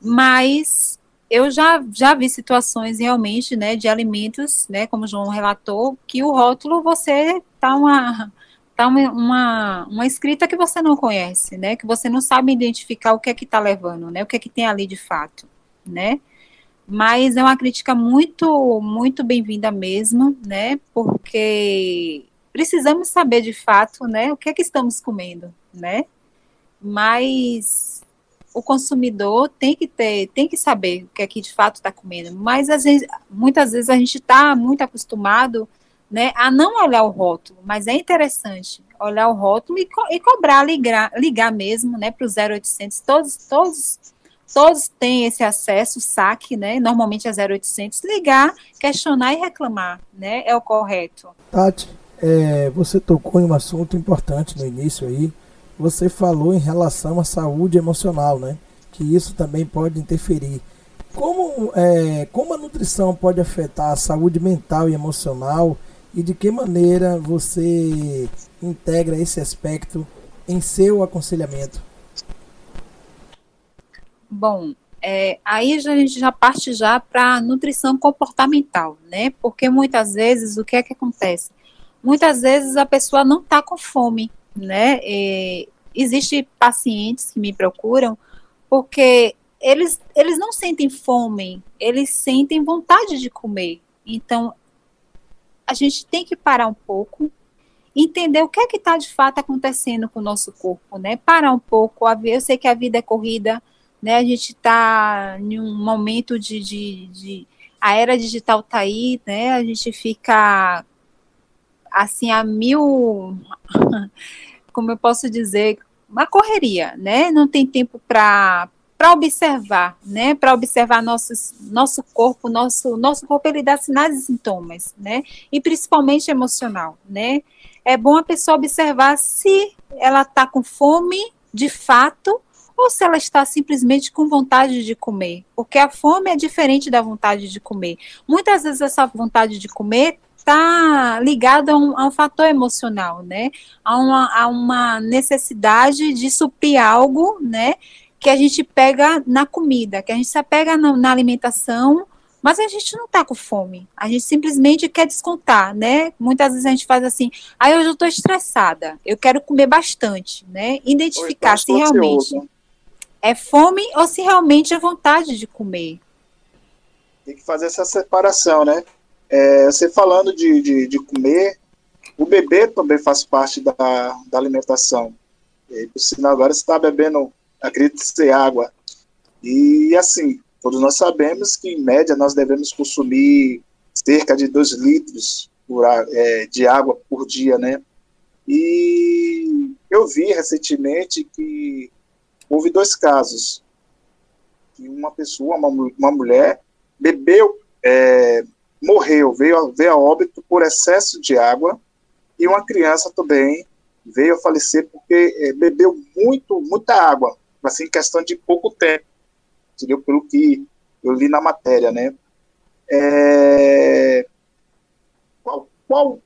mas eu já, já vi situações realmente, né, de alimentos, né, como o João relatou, que o rótulo você tá uma tá uma, uma, escrita que você não conhece, né, que você não sabe identificar o que é que está levando, né, o que é que tem ali de fato, né, mas é uma crítica muito, muito bem-vinda mesmo, né, porque precisamos saber de fato, né, o que é que estamos comendo, né, mas o consumidor tem que ter, tem que saber o que é que de fato está comendo. Mas às vezes, muitas vezes a gente está muito acostumado né, a não olhar o rótulo, mas é interessante olhar o rótulo e, co e cobrar, ligar, ligar mesmo né, para o 0800. Todos, todos, todos têm esse acesso, saque, né, normalmente é 0800, ligar, questionar e reclamar, né, é o correto. Tati, é, você tocou em um assunto importante no início aí, você falou em relação à saúde emocional, né? Que isso também pode interferir. Como, é, como a nutrição pode afetar a saúde mental e emocional e de que maneira você integra esse aspecto em seu aconselhamento? Bom, é, aí a gente já parte já para nutrição comportamental, né? Porque muitas vezes o que é que acontece? Muitas vezes a pessoa não está com fome, né? E existe pacientes que me procuram porque eles, eles não sentem fome, eles sentem vontade de comer. Então, a gente tem que parar um pouco, entender o que é que está de fato acontecendo com o nosso corpo, né? Parar um pouco, eu sei que a vida é corrida, né? A gente está em um momento de, de, de, a era digital está aí, né? A gente fica assim a mil como eu posso dizer, uma correria, né? Não tem tempo para para observar, né? Para observar nossos, nosso corpo, nosso nosso corpo ele dá sinais e sintomas, né? E principalmente emocional, né? É bom a pessoa observar se ela está com fome de fato ou se ela está simplesmente com vontade de comer, porque a fome é diferente da vontade de comer. Muitas vezes essa vontade de comer está ligado a um, a um, fator emocional, né? A uma, a uma necessidade de suprir algo, né? Que a gente pega na comida, que a gente se apega na, na alimentação, mas a gente não está com fome. A gente simplesmente quer descontar, né? Muitas vezes a gente faz assim, aí ah, hoje eu estou estressada, eu quero comer bastante, né? Identificar se realmente é fome ou se realmente é vontade de comer. Tem que fazer essa separação, né? É, você falando de, de, de, comer, o bebê também faz parte da, da alimentação. E, por sinal, agora você está bebendo, acredito ser água. E assim, todos nós sabemos que, em média, nós devemos consumir cerca de 2 litros por, é, de água por dia, né? E eu vi recentemente que houve dois casos. Que uma pessoa, uma, uma mulher, bebeu é, morreu, veio, veio a óbito por excesso de água, e uma criança também veio a falecer porque é, bebeu muito, muita água, assim, em questão de pouco tempo, entendeu? Pelo que eu li na matéria, né? É... Qual, qual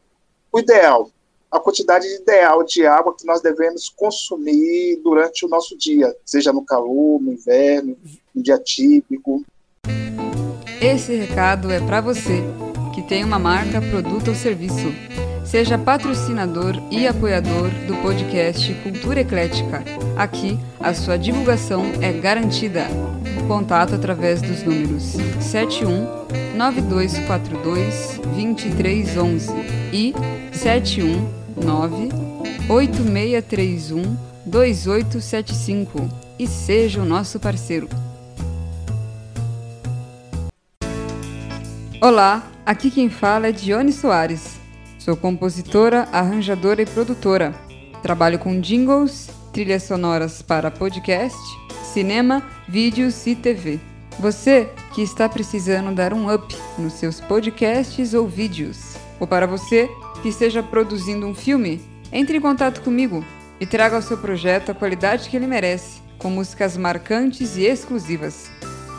o ideal? a quantidade ideal de água que nós devemos consumir durante o nosso dia, seja no calor, no inverno, no dia típico. Esse recado é para você que tem uma marca, produto ou serviço. Seja patrocinador e apoiador do podcast Cultura Eclética. Aqui, a sua divulgação é garantida. Contato através dos números 71 9242 2311 e 719 8631 2875 e seja o nosso parceiro. Olá, aqui quem fala é Dione Soares. Sou compositora, arranjadora e produtora. Trabalho com jingles, trilhas sonoras para podcast, cinema, vídeos e TV. Você que está precisando dar um up nos seus podcasts ou vídeos, ou para você que esteja produzindo um filme, entre em contato comigo e traga ao seu projeto a qualidade que ele merece, com músicas marcantes e exclusivas.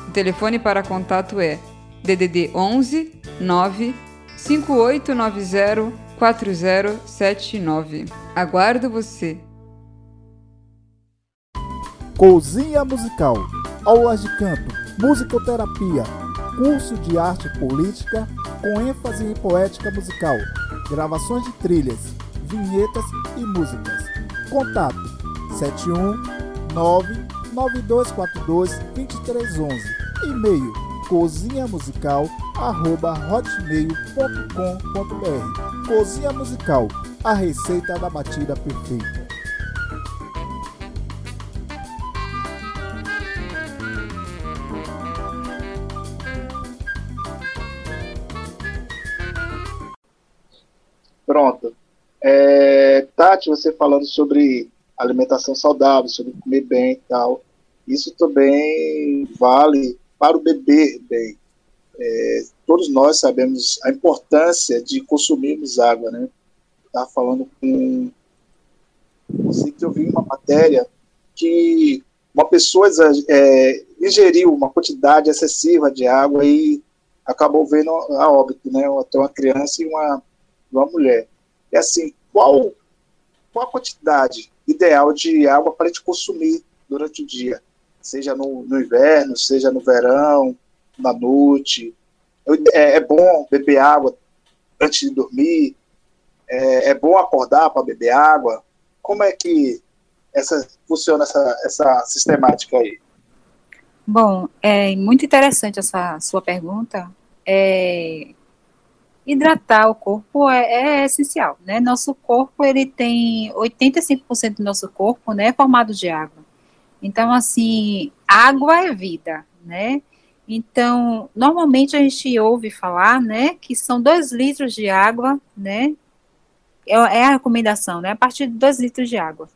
O telefone para contato é DDD 11 9 5890 4079. Aguardo você. Cozinha Musical, aulas de canto, musicoterapia, curso de arte política com ênfase em poética musical, gravações de trilhas, vinhetas e músicas. Contato 71992422311. E-mail cozinhamusical@hotmail.com.br. Cozinha Musical, a receita da batida perfeita. Pronto. É, Tati, você falando sobre alimentação saudável, sobre comer bem e tal, isso também vale para o beber bem. É, todos nós sabemos a importância de consumirmos água, né? Estava falando com que eu vi uma matéria que uma pessoa é, ingeriu uma quantidade excessiva de água e acabou vendo a óbito, né? Até uma criança e uma uma mulher. É assim, qual, qual a quantidade ideal de água para a gente consumir durante o dia? Seja no, no inverno, seja no verão, na noite. É, é bom beber água antes de dormir? É, é bom acordar para beber água? Como é que essa, funciona essa, essa sistemática aí? Bom, é muito interessante essa sua pergunta. É, hidratar o corpo é, é, essencial, né? Nosso corpo, ele tem 85% do nosso corpo, né, formado de água. Então, assim, água é vida, né? Então, normalmente a gente ouve falar, né, que são dois litros de água, né? É, é a recomendação, né? A partir de dois litros de água,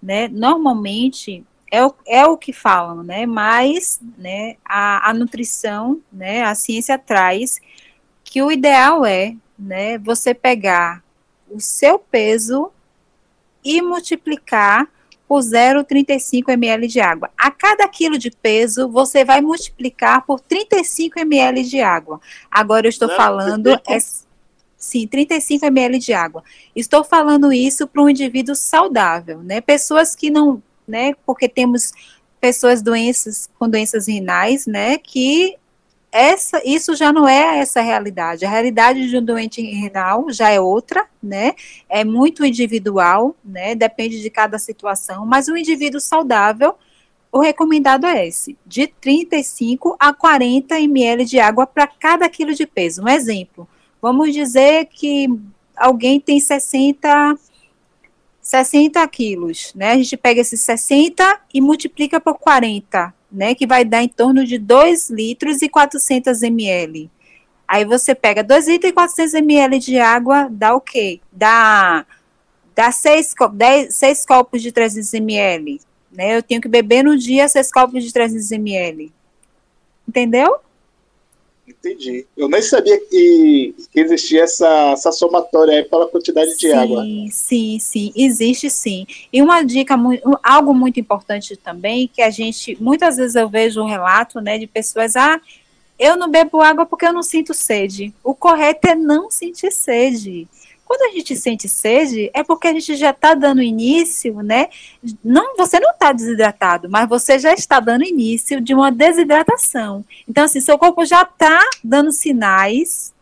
né? Normalmente é o, é o que falam, né? Mas, né, a, a nutrição, né, a ciência traz que o ideal é, né, você pegar o seu peso e multiplicar por 0,35 ml de água. A cada quilo de peso, você vai multiplicar por 35 ml de água. Agora eu estou Não, falando... É, sim, 35 ml de água. Estou falando isso para um indivíduo saudável, né? Pessoas que não, né? Porque temos pessoas doenças com doenças renais, né? Que essa, isso já não é essa realidade. A realidade de um doente renal já é outra, né? É muito individual, né? Depende de cada situação, mas um indivíduo saudável, o recomendado é esse, de 35 a 40 ml de água para cada quilo de peso. Um exemplo, vamos dizer que alguém tem 60 60 quilos, né? A gente pega esses 60 e multiplica por 40, né, que vai dar em torno de 2 litros e 400 ml. Aí você pega 2 litros e 400 ml de água, dá o quê? Dá, dá 6, 10, 6 copos de 300 ml. Né? Eu tenho que beber no dia 6 copos de 300 ml. Entendeu? Entendi. Eu nem sabia que, que existia essa, essa somatória aí pela quantidade sim, de água. Sim, sim, existe sim. E uma dica, algo muito importante também, que a gente, muitas vezes eu vejo um relato, né, de pessoas, ah, eu não bebo água porque eu não sinto sede. O correto é não sentir sede. Quando a gente sente sede, é porque a gente já está dando início, né? Não, você não está desidratado, mas você já está dando início de uma desidratação. Então, assim, seu corpo já está dando sinais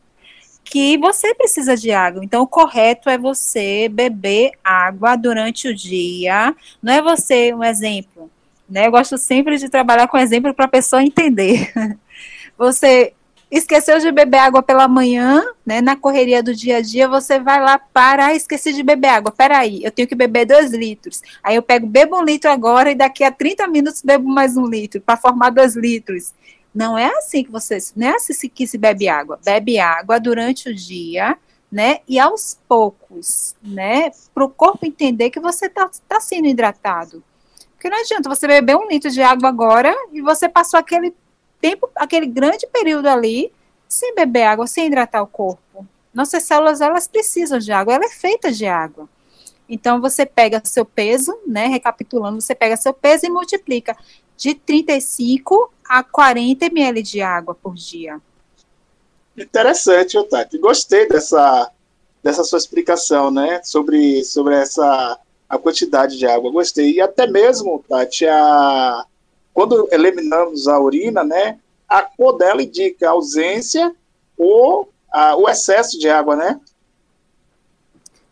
que você precisa de água. Então, o correto é você beber água durante o dia. Não é você, um exemplo, né? Eu gosto sempre de trabalhar com exemplo para a pessoa entender. Você esqueceu de beber água pela manhã, né? Na correria do dia a dia, você vai lá para, ah, esqueci de beber água. Peraí, eu tenho que beber dois litros. Aí eu pego, bebo um litro agora e daqui a 30 minutos bebo mais um litro para formar dois litros. Não é assim que você, não é assim que se bebe água. Bebe água durante o dia, né? E aos poucos, né? Para o corpo entender que você está tá sendo hidratado. Porque não adianta você beber um litro de água agora e você passou aquele tempo, aquele grande período ali, sem beber água, sem hidratar o corpo. Nossas células, elas precisam de água, ela é feita de água. Então, você pega seu peso, né, recapitulando, você pega seu peso e multiplica de 35 a 40 ml de água por dia. Interessante, Tati. Gostei dessa, dessa sua explicação, né, sobre, sobre essa a quantidade de água. Gostei. E até mesmo, Tati, a, quando eliminamos a urina, né, a cor dela indica a ausência ou a, o excesso de água, né?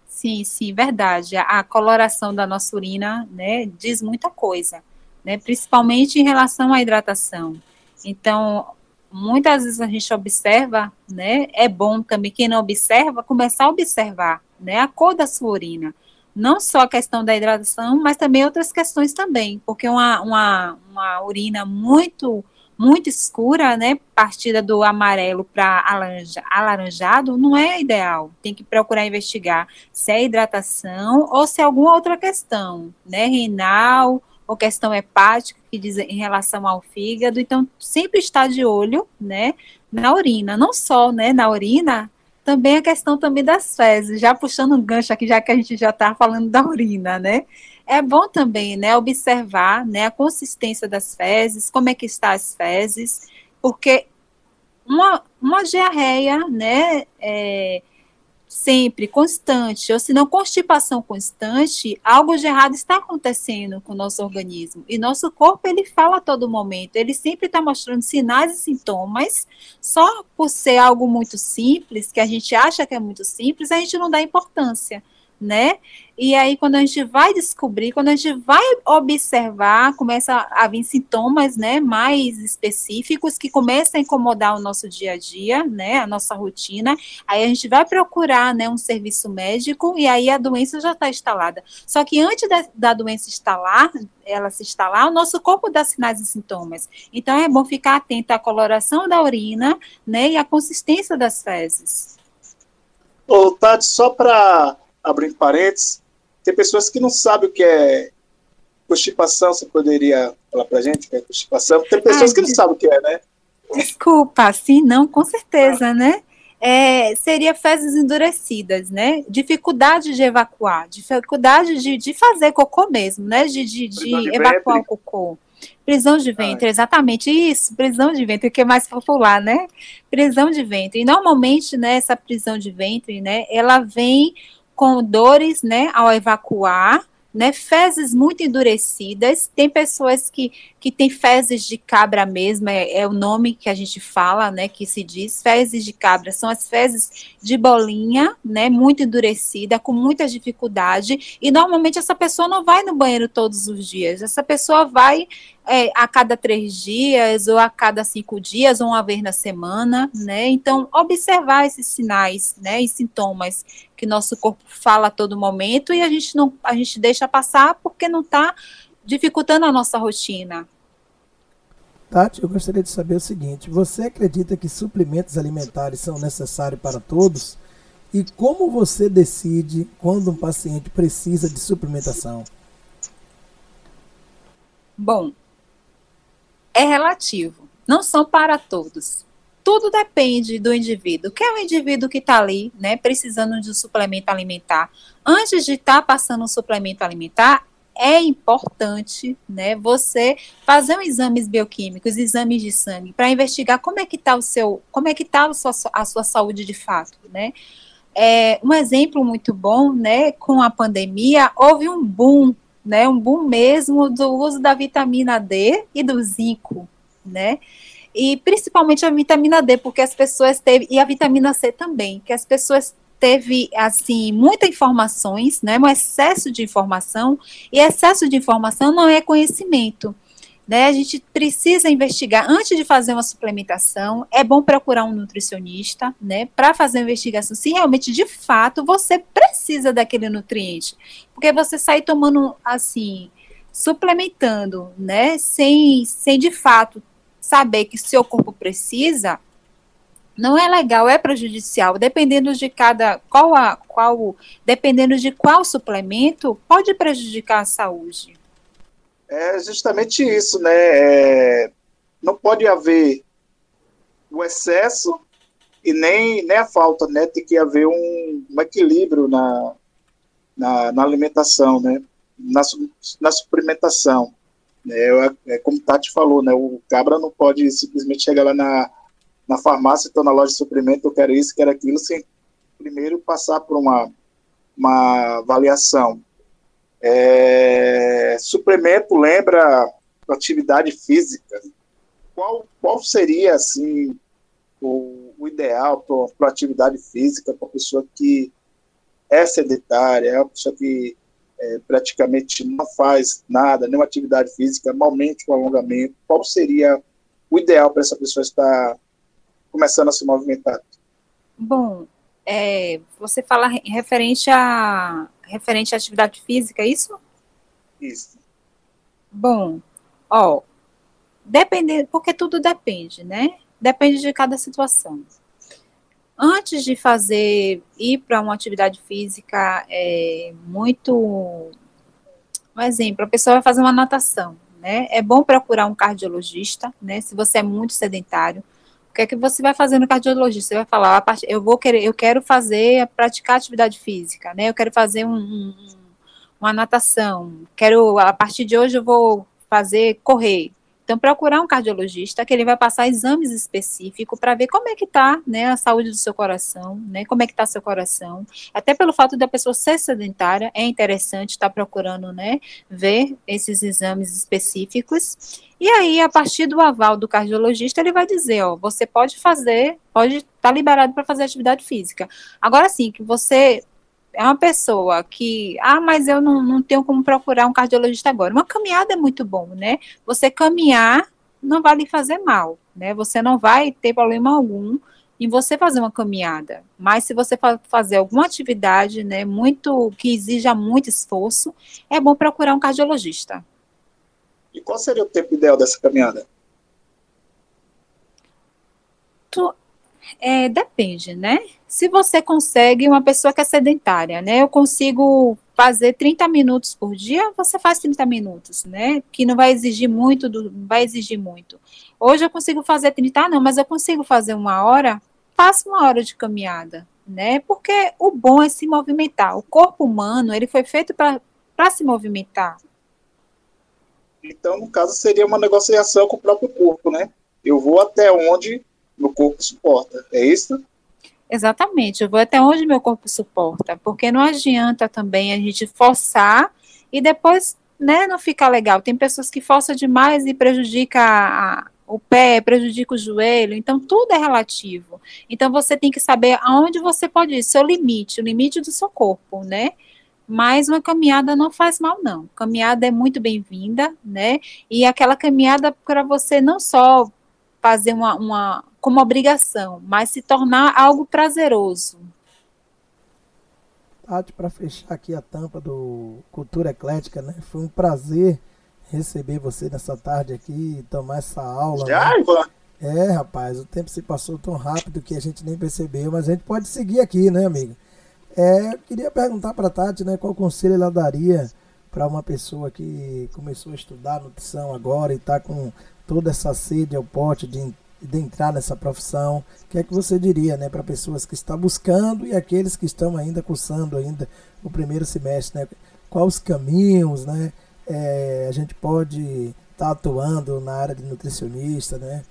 Sim, sim, verdade. A, coloração da nossa urina, né, diz muita coisa, né, principalmente em relação à hidratação. Então, muitas vezes a gente observa, né, é bom também quem não observa começar a observar, né, a cor da sua urina não só a questão da hidratação, mas também outras questões também, porque uma, uma, uma urina muito muito escura, né, partida do amarelo para alaranjado, não é ideal. Tem que procurar investigar se é hidratação ou se é alguma outra questão, né, renal ou questão hepática que diz em relação ao fígado. Então, sempre está de olho, né, na urina, não só, né, na urina, também a questão também das fezes, já puxando um gancho aqui, já que a gente já está falando da urina, né? É bom também, né, observar, né, a consistência das fezes, como é que está as fezes, porque uma, uma diarreia, né, é, sempre constante, ou se não constipação constante, algo de errado está acontecendo com o nosso organismo. E nosso corpo, ele fala a todo momento, ele sempre está mostrando sinais e sintomas, só por ser algo muito simples, que a gente acha que é muito simples, a gente não dá importância né? E aí, quando a gente vai descobrir, quando a gente vai observar, começa a vir sintomas, né, mais específicos que começam a incomodar o nosso dia a dia, né, a nossa rotina. Aí a gente vai procurar, né, um serviço médico e aí a doença já está instalada. Só que antes da, da doença instalar, ela se instalar, o nosso corpo dá sinais e sintomas. Então é bom ficar atento à coloração da urina, né, e à consistência das fezes. Ô, Tati, só para abrindo parênteses, tem pessoas que não sabem o que é constipação, você poderia falar pra gente o que é constipação? Tem pessoas Ai, que não sabem o que é, né? Desculpa, sim, não, com certeza, ah. né? É, seria fezes endurecidas, né? Dificuldade de evacuar, dificuldade de, de fazer cocô mesmo, né? De, de, de evacuar ventre. o cocô. Prisão de ventre, ah. exatamente isso, prisão de ventre, que é mais popular, né? Prisão de ventre. E normalmente, né, essa prisão de ventre, né, ela vem com dores, né, ao evacuar, né, fezes muito endurecidas. Tem pessoas que, que têm fezes de cabra mesmo, é, é, o nome que a gente fala, né, que se diz, fezes de cabra, são as fezes de bolinha, né, muito endurecida, com muita dificuldade, e normalmente essa pessoa não vai no banheiro todos os dias, essa pessoa vai é, a cada três dias, ou a cada cinco dias, ou uma vez na semana, né, então observar esses sinais, né, e sintomas que nosso corpo fala a todo momento, e a gente não, a gente deixa passar porque não está dificultando a nossa rotina. Tati, eu gostaria de saber o seguinte: você acredita que suplementos alimentares são necessários para todos? E como você decide quando um paciente precisa de suplementação? Bom, é relativo, não são para todos. Tudo depende do indivíduo. Quem é o indivíduo que está ali, né, precisando de um suplemento alimentar? Antes de estar tá passando um suplemento alimentar, é importante, né, você fazer um exames bioquímicos, exames de sangue, para investigar como é que está o seu, como é que está a sua, a sua saúde de fato, né? é, um exemplo muito bom, né, com a pandemia, houve um boom, né, um boom mesmo do uso da vitamina D e do zinco, né, e principalmente a vitamina D, porque as pessoas teve, e a vitamina C também, que as pessoas teve assim muitas informações, né, um excesso de informação, e excesso de informação não é conhecimento. Né, a gente precisa investigar antes de fazer uma suplementação. É bom procurar um nutricionista, né, para fazer a investigação se realmente de fato você precisa daquele nutriente, porque você sair tomando assim, suplementando, né, sem, sem de fato saber que seu corpo precisa, não é legal, é prejudicial. Dependendo de cada qual a qual, dependendo de qual suplemento, pode prejudicar a saúde. É justamente isso, né? É, não pode haver o excesso e nem, nem a falta, né? Tem que haver um, um equilíbrio na, na, na, alimentação, né? Na, na suplementação. É, é, como Tati falou, né? O cabra não pode simplesmente chegar lá na, na farmácia, estou na loja de suplemento, eu quero isso, quero aquilo, sem primeiro passar por uma, uma avaliação é, suplemento lembra atividade física. Qual, qual seria, assim, o, o ideal para atividade física para pessoa que é sedentária, é uma pessoa que é, praticamente não faz nada, nenhuma atividade física, malmente o alongamento, qual seria o ideal para essa pessoa estar começando a se movimentar? Bom, é, você fala referente a referente à atividade física, é isso? Isso. Bom, ó, depende, porque tudo depende, né? Depende de cada situação. Antes de fazer, ir para uma atividade física é, muito. Um exemplo, a pessoa vai fazer uma natação, né? É bom procurar um cardiologista, né? Se você é muito sedentário, que é que você vai fazer no cardiologista? Você vai falar, eu vou querer, eu quero fazer, praticar atividade física, né? Eu quero fazer um, um, uma natação, quero, a partir de hoje eu vou fazer correr. Então, procurar um cardiologista que ele vai passar exames específicos para ver como é que está né, a saúde do seu coração, né, como é que está seu coração. Até pelo fato da pessoa ser sedentária, é interessante estar tá procurando né, ver esses exames específicos. E aí, a partir do aval do cardiologista, ele vai dizer, ó, você pode fazer, pode estar tá liberado para fazer atividade física. Agora sim, que você é uma pessoa que, ah, mas eu não, não tenho como procurar um cardiologista agora. Uma caminhada é muito bom, né? Você caminhar não vai lhe fazer mal, né? Você não vai ter problema algum em você fazer uma caminhada. Mas se você fazer alguma atividade, né, muito que exija muito esforço, é bom procurar um cardiologista. E qual seria o tempo ideal dessa caminhada? Tu, é, depende, né? Se você consegue, uma pessoa que é sedentária, né? Eu consigo fazer 30 minutos por dia, você faz 30 minutos, né? Que não vai exigir muito, do, vai exigir muito. Hoje eu consigo fazer 30, ah, não, mas eu consigo fazer uma hora, faço uma hora de caminhada, né? Porque o bom é se movimentar. O corpo humano, ele foi feito para se movimentar. Então, no caso, seria uma negociação com o próprio corpo, né? Eu vou até onde meu corpo suporta. É isso? Exatamente, eu vou até onde meu corpo suporta, porque não adianta também a gente forçar e depois né, não fica legal. Tem pessoas que forçam demais e prejudica a, o pé, prejudica o joelho, então tudo é relativo. Então você tem que saber aonde você pode ir, seu limite, o limite do seu corpo, né? Mas uma caminhada não faz mal, não. Caminhada é muito bem-vinda, né? E aquela caminhada para você não só fazer uma, uma como obrigação, mas se tornar algo prazeroso. Tati, para fechar aqui a tampa do Cultura Eclética, né? Foi um prazer receber você nessa tarde aqui e tomar essa aula. Já, né? É, rapaz, o tempo se passou tão rápido que a gente nem percebeu, mas a gente pode seguir aqui, né, amiga? É, eu queria perguntar para Tati, né, qual conselho ela daria para uma pessoa que começou a estudar nutrição agora e está com toda essa sede ao pote de, de entrar nessa profissão, o que é que você diria né, para pessoas que estão buscando e aqueles que estão ainda cursando ainda o primeiro semestre? Né? Quais os caminhos né, é, a gente pode estar tá atuando na área de nutricionista, né?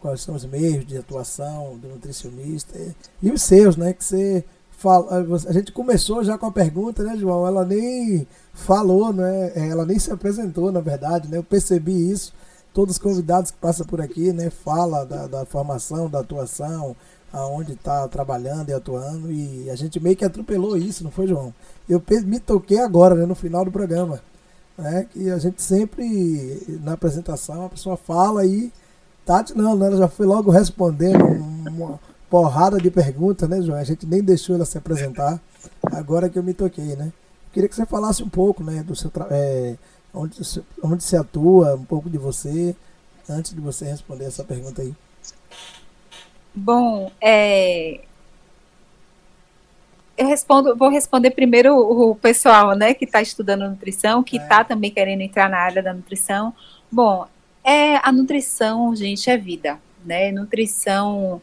quais são os meios de atuação do nutricionista e, e os seus, né, que você fala, a gente começou já com a pergunta, né, João? Ela nem falou, né? Ela nem se apresentou, na verdade, né? Eu percebi isso. Todos os convidados que passam por aqui, né, fala da, da formação, da atuação, aonde está trabalhando e atuando, e a gente meio que atropelou isso, não foi, João? Eu me toquei agora, né, no final do programa, né, que a gente sempre, na apresentação, a pessoa fala e Tati não, ela já foi logo respondendo uma porrada de perguntas, né, João? A gente nem deixou ela se apresentar, agora que eu me toquei, né? Queria que você falasse um pouco, né, do seu é, onde, onde você atua, um pouco de você, antes de você responder essa pergunta aí. Bom, é, eu respondo, vou responder primeiro o, pessoal, né, que está estudando nutrição, que está é. também querendo entrar na área da nutrição. Bom, é a nutrição, gente, é vida, né? Nutrição,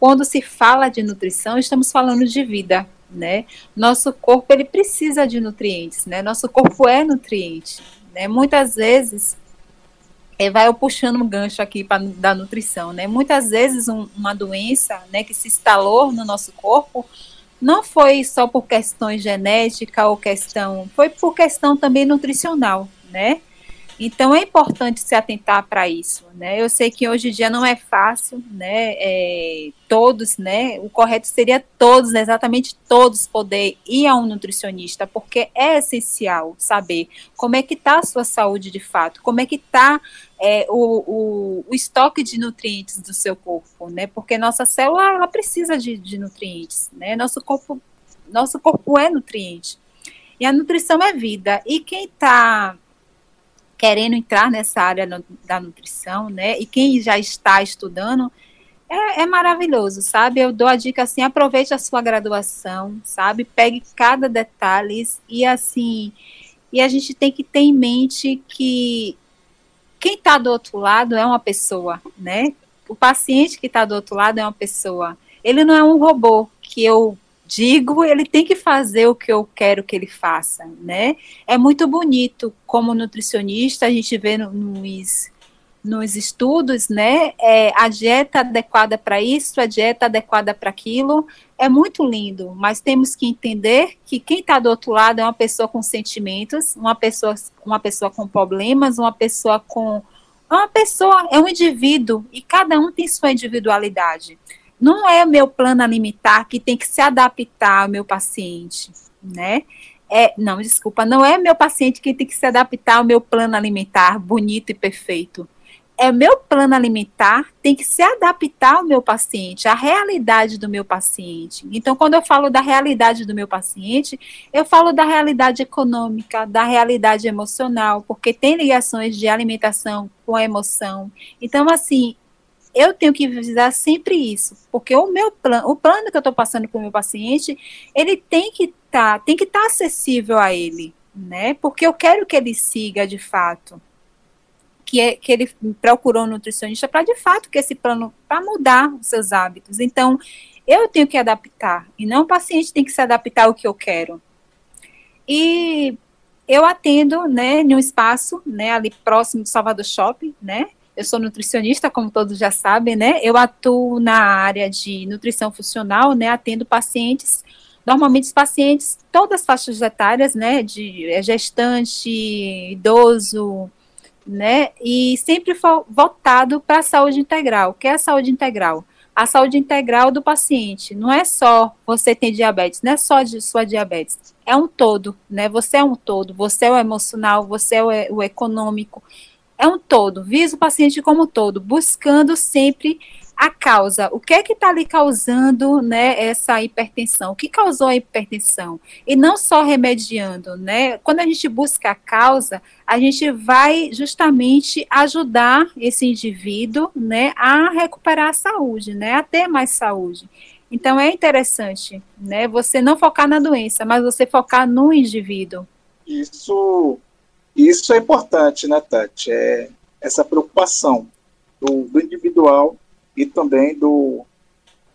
quando se fala de nutrição, estamos falando de vida, né? Nosso corpo ele precisa de nutrientes, né? Nosso corpo é nutriente, né? Muitas vezes é, vai eu puxando um gancho aqui da nutrição, né? Muitas vezes um, uma doença, né, que se instalou no nosso corpo não foi só por questões genética ou questão, foi por questão também nutricional, né? Então é importante se atentar para isso, né? Eu sei que hoje em dia não é fácil, né? É, todos, né? O correto seria todos, né? exatamente todos, poder ir a um nutricionista, porque é essencial saber como é que está a sua saúde de fato, como é que está é, o, o, o, estoque de nutrientes do seu corpo, né? Porque nossa célula ela precisa de, de nutrientes, né? Nosso corpo, nosso corpo é nutriente. E a nutrição é vida. E quem está querendo entrar nessa área no, da nutrição, né? E quem já está estudando, é, é, maravilhoso, sabe? Eu dou a dica assim, aproveite a sua graduação, sabe? Pegue cada detalhe e assim, e a gente tem que ter em mente que quem está do outro lado é uma pessoa, né? O paciente que está do outro lado é uma pessoa. Ele não é um robô que eu digo, ele tem que fazer o que eu quero que ele faça, né? É muito bonito como nutricionista, a gente vê nos, nos estudos, né? É, a dieta adequada para isso, a dieta adequada para aquilo, é muito lindo, mas temos que entender que quem está do outro lado é uma pessoa com sentimentos, uma pessoa, uma pessoa com problemas, uma pessoa com. Uma pessoa é um indivíduo e cada um tem sua individualidade. Não é meu plano alimentar que tem que se adaptar ao meu paciente, né? É, não, desculpa, não é meu paciente que tem que se adaptar ao meu plano alimentar bonito e perfeito. É meu plano alimentar tem que se adaptar ao meu paciente, à realidade do meu paciente. Então, quando eu falo da realidade do meu paciente, eu falo da realidade econômica, da realidade emocional, porque tem ligações de alimentação com a emoção. Então, assim, eu tenho que visar sempre isso, porque o meu plano, o plano que eu estou passando para o meu paciente, ele tem que estar, tá, tem que estar tá acessível a ele, né? Porque eu quero que ele siga de fato, que é que ele procurou um nutricionista para de fato que esse plano para mudar os seus hábitos. Então, eu tenho que adaptar e não o paciente tem que se adaptar ao que eu quero. E eu atendo, né, em um espaço, né, ali próximo do Salvador Shopping, né? Eu sou nutricionista, como todos já sabem, né? Eu atuo na área de nutrição funcional, né? Atendo pacientes, normalmente os pacientes, todas as faixas etárias, né? De é gestante, idoso, né? E sempre voltado para a saúde integral. O que é a saúde integral? A saúde integral do paciente. Não é só você tem diabetes, não é só de sua diabetes. É um todo, né? Você é um todo. Você é o emocional, você é o econômico é um todo, visa o paciente como todo, buscando sempre a causa. O que é que está ali causando, né, essa hipertensão? O que causou a hipertensão? E não só remediando, né? Quando a gente busca a causa, a gente vai justamente ajudar esse indivíduo, né, a recuperar a saúde, né, a ter mais saúde. Então é interessante, né, você não focar na doença, mas você focar no indivíduo. Isso isso é importante, né, Tati? É essa preocupação do, do individual e também do,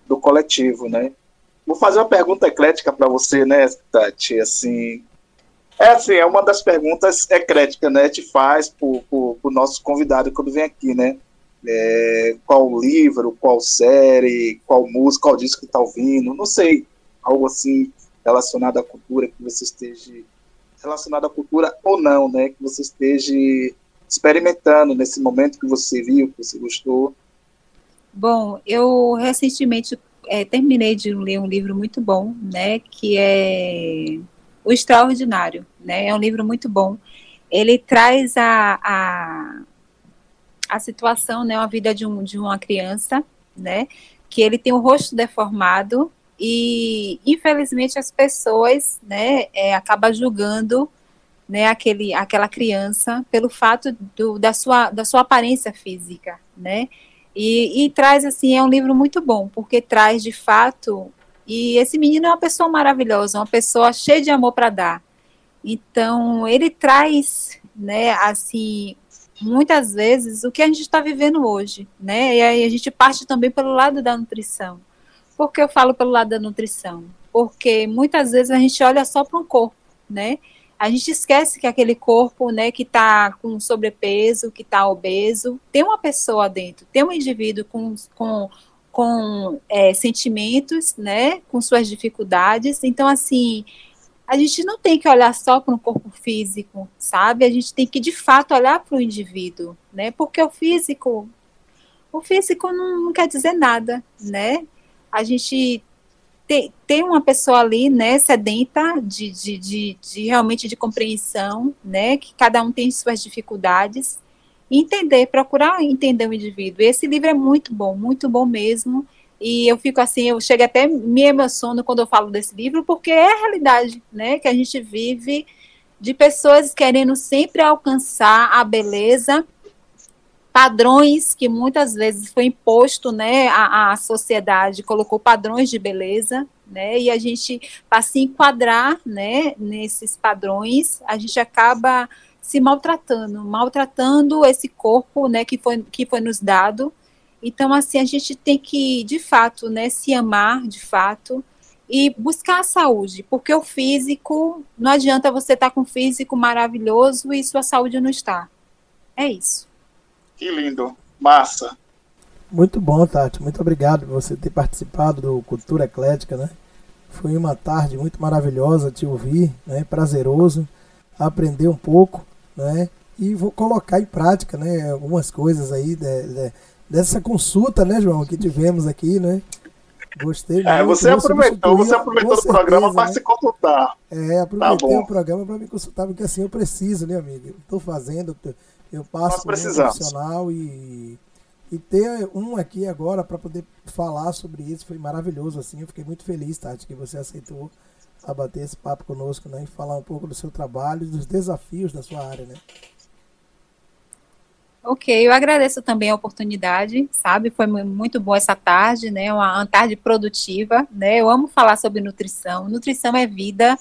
do coletivo, né? Vou fazer uma pergunta eclética para você, né, Tati? Assim, é assim, é uma das perguntas ecléticas, né? Te faz por, por nosso convidado quando vem aqui, né? É, qual livro, qual série, qual música, qual disco que tá ouvindo, não sei. algo assim relacionado à cultura que você esteja relacionado à cultura ou não, né? Que você esteja experimentando nesse momento que você viu, que você gostou. Bom, eu recentemente é, terminei de ler um livro muito bom, né? Que é O Extraordinário, né? É um livro muito bom. Ele traz a, a, a situação, né? A vida de, um, de uma criança, né? Que ele tem o rosto deformado e infelizmente as pessoas, né, é, acabam julgando, né, aquele, aquela criança pelo fato do, da sua da sua aparência física, né, e, e traz assim é um livro muito bom porque traz de fato e esse menino é uma pessoa maravilhosa, uma pessoa cheia de amor para dar. Então ele traz, né, assim muitas vezes o que a gente está vivendo hoje, né? E aí a gente parte também pelo lado da nutrição. Por que eu falo pelo lado da nutrição? Porque muitas vezes a gente olha só para um corpo, né? A gente esquece que aquele corpo, né, que está com sobrepeso, que está obeso, tem uma pessoa dentro, tem um indivíduo com, com, com é, sentimentos, né, com suas dificuldades. Então, assim, a gente não tem que olhar só para um corpo físico, sabe? A gente tem que, de fato, olhar para o indivíduo, né? Porque o físico, o físico não, não quer dizer nada, né? A gente tem, tem uma pessoa ali, né, sedenta de, de, de, de, realmente de compreensão, né, que cada um tem suas dificuldades, entender, procurar entender o indivíduo. Esse livro é muito bom, muito bom mesmo, e eu fico assim, eu chego até me emociono quando eu falo desse livro, porque é a realidade, né, que a gente vive de pessoas querendo sempre alcançar a beleza, padrões que muitas vezes foi imposto, né, a, sociedade colocou padrões de beleza, né, e a gente, para se enquadrar, né, nesses padrões, a gente acaba se maltratando, maltratando esse corpo, né, que foi, que foi nos dado, então, assim, a gente tem que, de fato, né, se amar, de fato, e buscar a saúde, porque o físico, não adianta você estar tá com um físico maravilhoso e sua saúde não está. É isso. Que lindo. Massa. Muito bom, Tati. Muito obrigado por você ter participado do Cultura Eclética, né? Foi uma tarde muito maravilhosa te ouvir, né? Prazeroso, aprender um pouco, né? E vou colocar em prática, né? Algumas coisas aí de, de, dessa consulta, né, João, que tivemos aqui, né? Gostei é, você aproveitou, você aproveitou o programa para né? se consultar. É, aproveitei tá o programa para me consultar, porque assim eu preciso, né, amigo? Estou fazendo, eu passo por um profissional e, e ter um aqui agora para poder falar sobre isso foi maravilhoso, assim. Eu fiquei muito feliz, Tati, que você aceitou abater esse papo conosco, né? E falar um pouco do seu trabalho e dos desafios da sua área, né? Ok, eu agradeço também a oportunidade, sabe? Foi muito boa essa tarde, né? Uma, tarde produtiva, né? Eu amo falar sobre nutrição. Nutrição é vida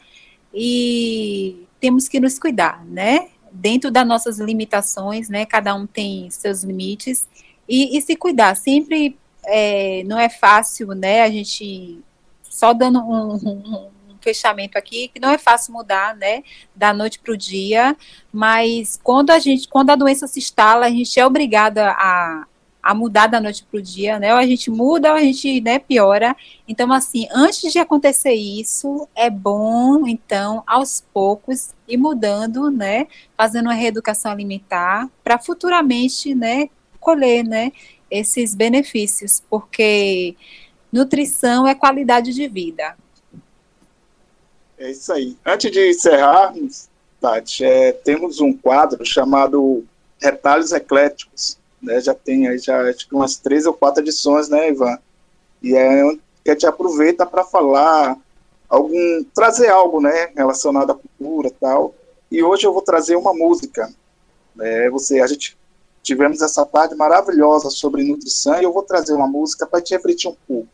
e temos que nos cuidar, né? dentro das nossas limitações, né? Cada um tem seus limites e, e se cuidar. Sempre é, não é fácil, né? A gente só dando um, um, fechamento aqui que não é fácil mudar, né? Da noite para o dia, mas quando a gente, quando a doença se instala, a gente é obrigada a a mudar da noite para o dia, né? Ou a gente muda ou a gente né, piora. Então, assim, antes de acontecer isso, é bom, então, aos poucos, ir mudando, né? Fazendo uma reeducação alimentar para futuramente, né? Colher, né? Esses benefícios, porque nutrição é qualidade de vida. É isso aí. Antes de encerrarmos, Tati, é, temos um quadro chamado Retalhos Ecléticos né? Já tem aí já acho que umas três ou quatro edições, né, Ivan? E é que a gente aproveita para falar algum trazer algo, né, relacionado à cultura, tal. E hoje eu vou trazer uma música. Né? Você, a gente tivemos essa tarde maravilhosa sobre nutrição e eu vou trazer uma música para te refletir um pouco.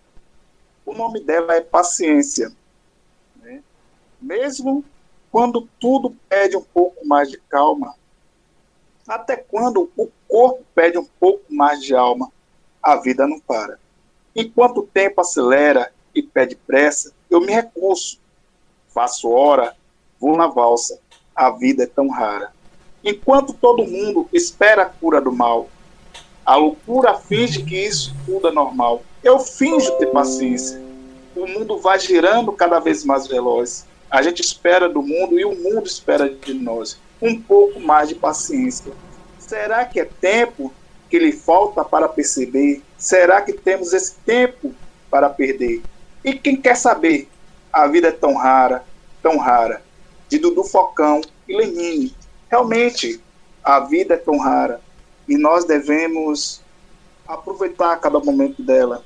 O nome dela é Paciência. Mesmo quando tudo pede um pouco mais de calma, até quando o corpo pede um pouco mais de alma, a vida não para. Enquanto o tempo acelera e pede pressa, eu me recuso. Faço hora, vou na valsa, a vida é tão rara. Enquanto todo mundo espera a cura do mal, a loucura finge que isso tudo é normal. Eu finjo ter paciência. o mundo vai girando cada vez mais veloz. A gente espera do mundo e o mundo espera de nós um pouco mais de paciência. Será que é tempo que lhe falta para perceber? Será que temos esse tempo para perder? E quem quer saber? A vida é tão rara, tão rara. De Dudu Focão e Lenine. Realmente, a vida é tão rara e nós devemos aproveitar cada momento dela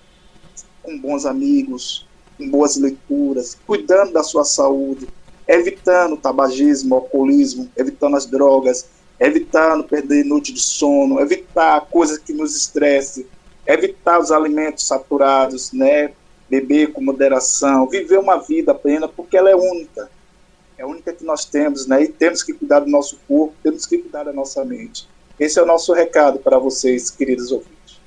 com bons amigos, com boas leituras, cuidando da sua saúde, evitando o tabagismo, o alcoolismo, evitando as drogas, evitando perder noite de sono, evitar coisas que nos estressem, evitar os alimentos saturados, né? Beber com moderação, viver uma vida plena, porque ela é única. É a única que nós temos, né? E temos que cuidar do nosso corpo, temos que cuidar da nossa mente. Esse é o nosso recado para vocês, queridos ouvintes.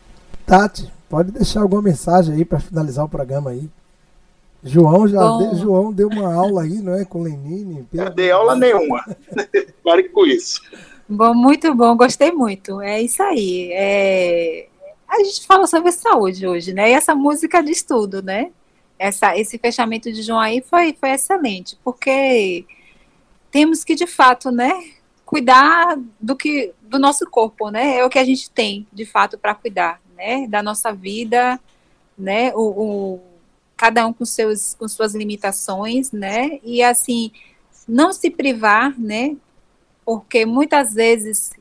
Tati, pode deixar alguma mensagem aí para finalizar o programa aí. João já de, João deu uma aula aí, não é, com Lenine? Não dei aula nenhuma. Pare com isso. Bom, muito bom, gostei muito. É isso aí. É... A gente fala sobre saúde hoje, né? E essa música diz tudo, né? Essa, esse fechamento de João aí foi, foi excelente, porque temos que, de fato, né, cuidar do que do nosso corpo, né? É o que a gente tem, de fato, para cuidar, né? Da nossa vida, né? O, o, cada um com seus com suas limitações, né? E assim, não se privar, né? Porque muitas vezes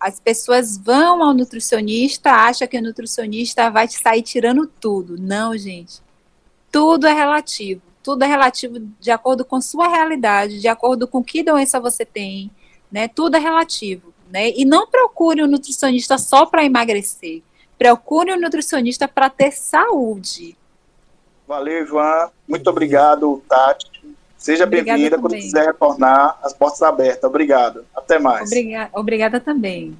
as pessoas vão ao nutricionista, acha que o nutricionista vai te sair tirando tudo. Não, gente. Tudo é relativo. Tudo é relativo de acordo com sua realidade, de acordo com que doença você tem, né? Tudo é relativo, né? E não procure um nutricionista só para emagrecer. Procure um nutricionista para ter saúde. Valeu, Ivan. Muito obrigado, Tati. Seja bem-vinda. Quando quiser retornar, as portas abertas. Obrigado. Até mais. Obrigada, obrigada também.